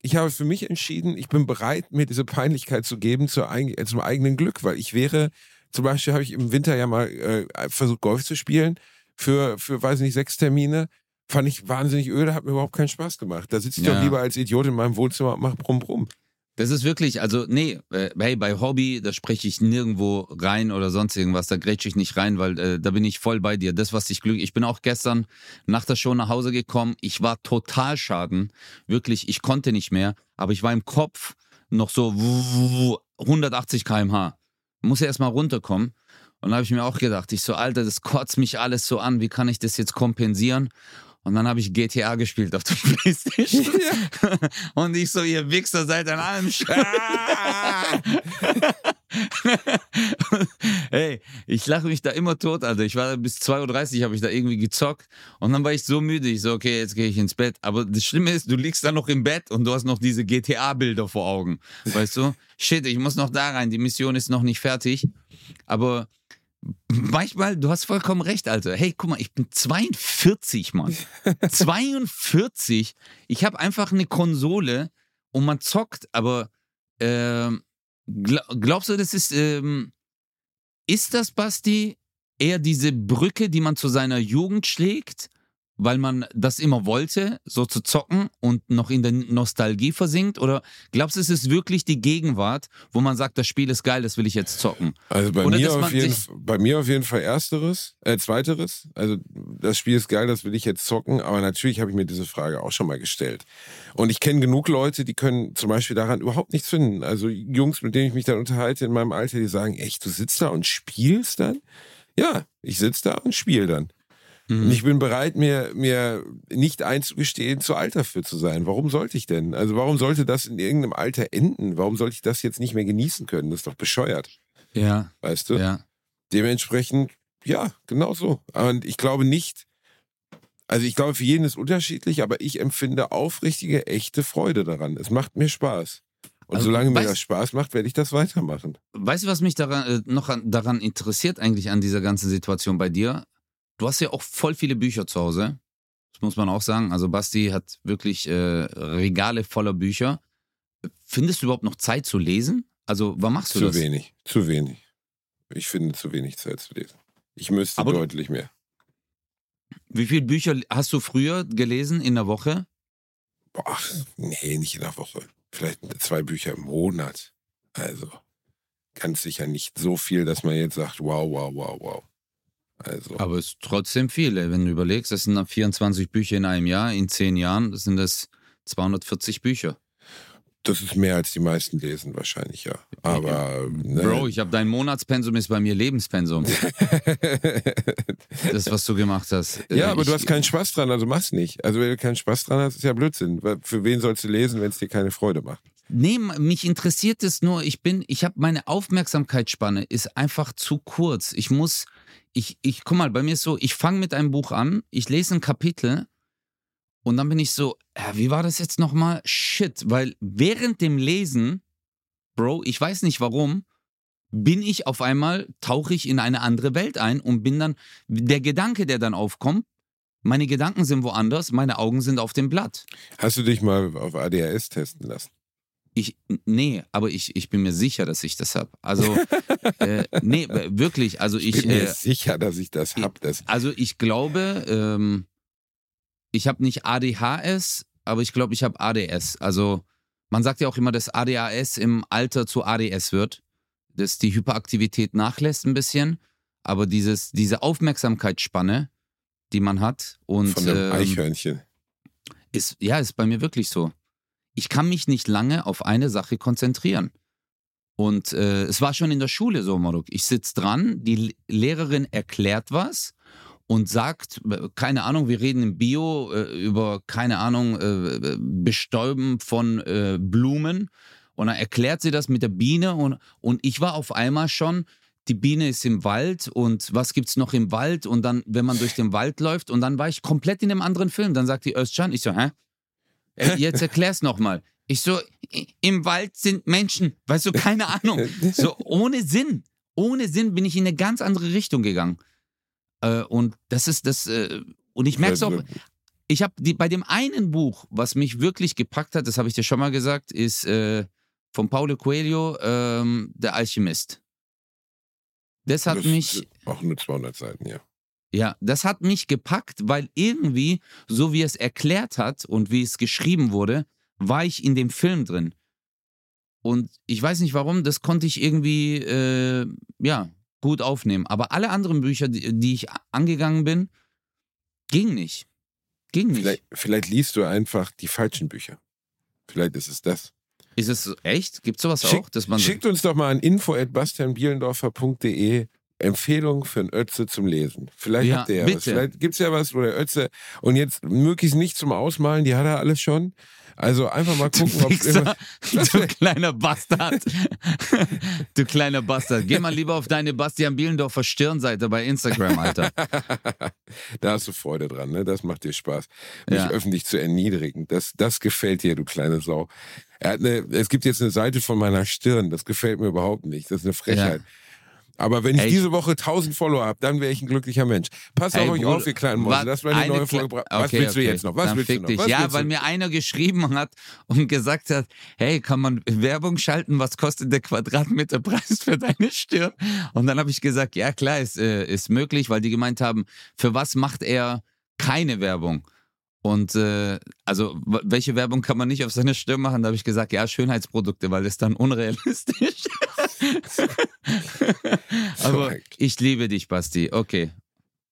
ich habe für mich entschieden, ich bin bereit, mir diese Peinlichkeit zu geben zur, äh, zum eigenen Glück, weil ich wäre, zum Beispiel habe ich im Winter ja mal äh, versucht, Golf zu spielen für, für, weiß nicht, sechs Termine. Fand ich wahnsinnig öde, hat mir überhaupt keinen Spaß gemacht. Da sitze ich ja. doch lieber als Idiot in meinem Wohnzimmer und mache brumm brumm. Das ist wirklich, also nee, äh, hey, bei Hobby, da spreche ich nirgendwo rein oder sonst irgendwas, da grätsche ich nicht rein, weil äh, da bin ich voll bei dir. Das, was dich glücklich, ich bin auch gestern nach der Show nach Hause gekommen, ich war total schaden, wirklich, ich konnte nicht mehr, aber ich war im Kopf noch so 180 km/h. Muss ja erstmal runterkommen. Und da habe ich mir auch gedacht, ich so, Alter, das kotzt mich alles so an, wie kann ich das jetzt kompensieren? Und dann habe ich GTA gespielt auf der [laughs] Playstation. Ja. Und ich so, ihr Wichser seid an allem [laughs] Hey, ich lache mich da immer tot, Alter. Ich war bis 2.30 Uhr, habe ich da irgendwie gezockt. Und dann war ich so müde. Ich so, okay, jetzt gehe ich ins Bett. Aber das Schlimme ist, du liegst da noch im Bett und du hast noch diese GTA-Bilder vor Augen. Weißt du? Shit, ich muss noch da rein. Die Mission ist noch nicht fertig. Aber manchmal, du hast vollkommen recht, Alter. Hey, guck mal, ich bin 42, Mann. [laughs] 42. Ich habe einfach eine Konsole und man zockt, aber äh, glaubst du, das ist, ähm, ist das, Basti, eher diese Brücke, die man zu seiner Jugend schlägt? Weil man das immer wollte, so zu zocken und noch in der Nostalgie versinkt? Oder glaubst du, es ist wirklich die Gegenwart, wo man sagt, das Spiel ist geil, das will ich jetzt zocken? Also bei, mir auf, jeden, bei mir auf jeden Fall ersteres, äh, zweiteres. Also das Spiel ist geil, das will ich jetzt zocken. Aber natürlich habe ich mir diese Frage auch schon mal gestellt. Und ich kenne genug Leute, die können zum Beispiel daran überhaupt nichts finden. Also Jungs, mit denen ich mich dann unterhalte in meinem Alter, die sagen, echt, du sitzt da und spielst dann? Ja, ich sitze da und spiele dann. Mhm. Und ich bin bereit, mir, mir nicht einzugestehen, zu alt dafür zu sein. Warum sollte ich denn? Also warum sollte das in irgendeinem Alter enden? Warum sollte ich das jetzt nicht mehr genießen können? Das ist doch bescheuert. Ja. Weißt du? Ja. Dementsprechend, ja, genau so. Und ich glaube nicht, also ich glaube, für jeden ist unterschiedlich, aber ich empfinde aufrichtige, echte Freude daran. Es macht mir Spaß. Und also, solange mir das Spaß macht, werde ich das weitermachen. Weißt du, was mich daran, äh, noch an, daran interessiert eigentlich an dieser ganzen Situation bei dir? Du hast ja auch voll viele Bücher zu Hause. Das muss man auch sagen. Also Basti hat wirklich äh, Regale voller Bücher. Findest du überhaupt noch Zeit zu lesen? Also, wann machst du zu das? Zu wenig, zu wenig. Ich finde zu wenig Zeit zu lesen. Ich müsste Aber deutlich mehr. Wie viele Bücher hast du früher gelesen in der Woche? Boah, nee, nicht in der Woche. Vielleicht zwei Bücher im Monat. Also ganz sicher nicht so viel, dass man jetzt sagt, wow, wow, wow, wow. Also. Aber es ist trotzdem viel, wenn du überlegst, das sind 24 Bücher in einem Jahr, in zehn Jahren sind das 240 Bücher. Das ist mehr als die meisten lesen wahrscheinlich, ja. Aber ne. Bro, ich habe dein Monatspensum ist bei mir Lebenspensum. [laughs] das, was du gemacht hast. Ja, äh, aber ich, du hast keinen Spaß dran, also mach's nicht. Also wenn du keinen Spaß dran hast, ist ja Blödsinn. Für wen sollst du lesen, wenn es dir keine Freude macht? Nee, mich interessiert es nur, ich bin, ich habe meine Aufmerksamkeitsspanne ist einfach zu kurz. Ich muss, ich, ich, guck mal, bei mir ist so, ich fange mit einem Buch an, ich lese ein Kapitel und dann bin ich so, ja, wie war das jetzt nochmal? Shit, weil während dem Lesen, Bro, ich weiß nicht warum, bin ich auf einmal, tauche ich in eine andere Welt ein und bin dann, der Gedanke, der dann aufkommt, meine Gedanken sind woanders, meine Augen sind auf dem Blatt. Hast du dich mal auf ADHS testen lassen? Ich, nee, aber ich, ich bin mir sicher, dass ich das habe. Also, äh, nee, wirklich. Also ich, ich bin mir äh, sicher, dass ich das habe. Also ich glaube, ähm, ich habe nicht ADHS, aber ich glaube, ich habe ADS. Also man sagt ja auch immer, dass ADHS im Alter zu ADS wird, dass die Hyperaktivität nachlässt ein bisschen, aber dieses, diese Aufmerksamkeitsspanne, die man hat und Von dem ähm, Eichhörnchen. ist, ja, ist bei mir wirklich so. Ich kann mich nicht lange auf eine Sache konzentrieren. Und äh, es war schon in der Schule so, Maruk. Ich sitze dran, die Lehrerin erklärt was und sagt, äh, keine Ahnung, wir reden im Bio äh, über, keine Ahnung, äh, Bestäuben von äh, Blumen. Und dann erklärt sie das mit der Biene und, und ich war auf einmal schon, die Biene ist im Wald und was gibt's noch im Wald? Und dann, wenn man durch den Wald läuft und dann war ich komplett in einem anderen Film. Dann sagt die Özcan, ich so, hä? Äh, Jetzt erklär's nochmal. Ich so, im Wald sind Menschen, weißt du, keine Ahnung. So ohne Sinn, ohne Sinn bin ich in eine ganz andere Richtung gegangen. Äh, und das ist das, äh, und ich merke es auch, ich habe bei dem einen Buch, was mich wirklich gepackt hat, das habe ich dir schon mal gesagt, ist äh, von Paulo Coelho, ähm, Der Alchemist. Das hat Das- mich, Auch nur 200 Seiten, ja. Ja, das hat mich gepackt, weil irgendwie, so wie es erklärt hat und wie es geschrieben wurde, war ich in dem Film drin. Und ich weiß nicht warum, das konnte ich irgendwie, äh, ja, gut aufnehmen. Aber alle anderen Bücher, die, die ich angegangen bin, ging nicht. Ging nicht. Vielleicht, vielleicht liest du einfach die falschen Bücher. Vielleicht ist es das. Ist es so- echt? Gibt es sowas Schick- auch? Dass man so- Schickt uns doch mal an info.bastianbielendorfer.de Empfehlung für einen Ötze zum Lesen. Vielleicht Ja, habt ihr ja bitte. was. Vielleicht gibt es ja was, wo der Ötze und jetzt möglichst nicht zum Ausmalen, die hat er alles schon. Also einfach mal [laughs] Du gucken, ob es [laughs] du kleiner Bastard. [laughs] du kleiner Bastard. Geh mal lieber auf deine Bastian Bielendorfer Stirnseite bei Instagram, Alter. da hast du Freude dran, ne? Das macht dir Spaß. Mich Ja. öffentlich zu erniedrigen. Das, das gefällt dir, du kleine Sau. Er hat eine, es gibt jetzt eine Seite von meiner Stirn. Das gefällt mir überhaupt nicht. Das ist eine Frechheit. Aber wenn ich Ey, diese Woche 1000 Follower habe, dann wäre ich ein glücklicher Mensch. Passt Ey, auf euch Bruder, auf, ihr kleinen Mäuse. Das war eine neue Kle- Folge. Bra- Was Okay, willst du okay. jetzt noch? Was Dann willst du noch? Was ja, weil du? mir einer geschrieben hat und gesagt hat, hey, kann man Werbung schalten? Was kostet der Quadratmeterpreis für deine Stirn? Und dann habe ich gesagt, ja klar, ist, äh, ist möglich, weil die gemeint haben, für was macht er keine Werbung? Und äh, also welche Werbung kann man nicht auf seine Stirn machen? Da habe ich gesagt, ja, Schönheitsprodukte, weil das dann unrealistisch. [laughs] [laughs] Aber ich liebe dich, Basti. Okay.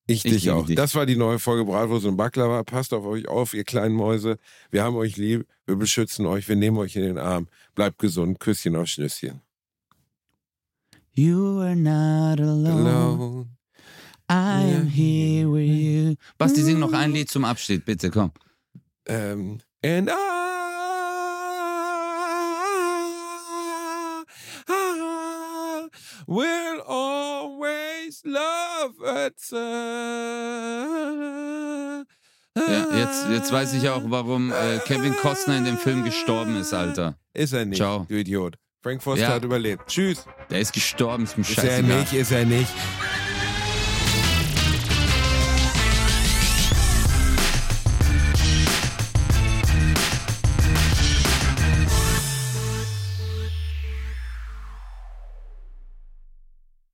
Ich Ich dich auch. dich. Das war die neue Folge Bratwurst und Baklava. Passt auf euch auf, ihr kleinen Mäuse. Wir haben euch lieb. Wir beschützen euch. Wir nehmen euch in den Arm. Bleibt gesund. Küsschen auf Schnüsschen. You are not alone. Alone. I am here with you. Basti, sing noch ein Lied zum Abschied, bitte, komm. Ähm, and I, Will always love Ötze. Ja, jetzt, jetzt weiß ich auch, warum äh, Kevin Costner in dem Film gestorben ist, Alter. Ist er nicht, Ciao. du Idiot. Frank Foster Ja. hat überlebt. Tschüss. Der ist gestorben, ist mir Ist er scheißegal. nicht, ist er nicht.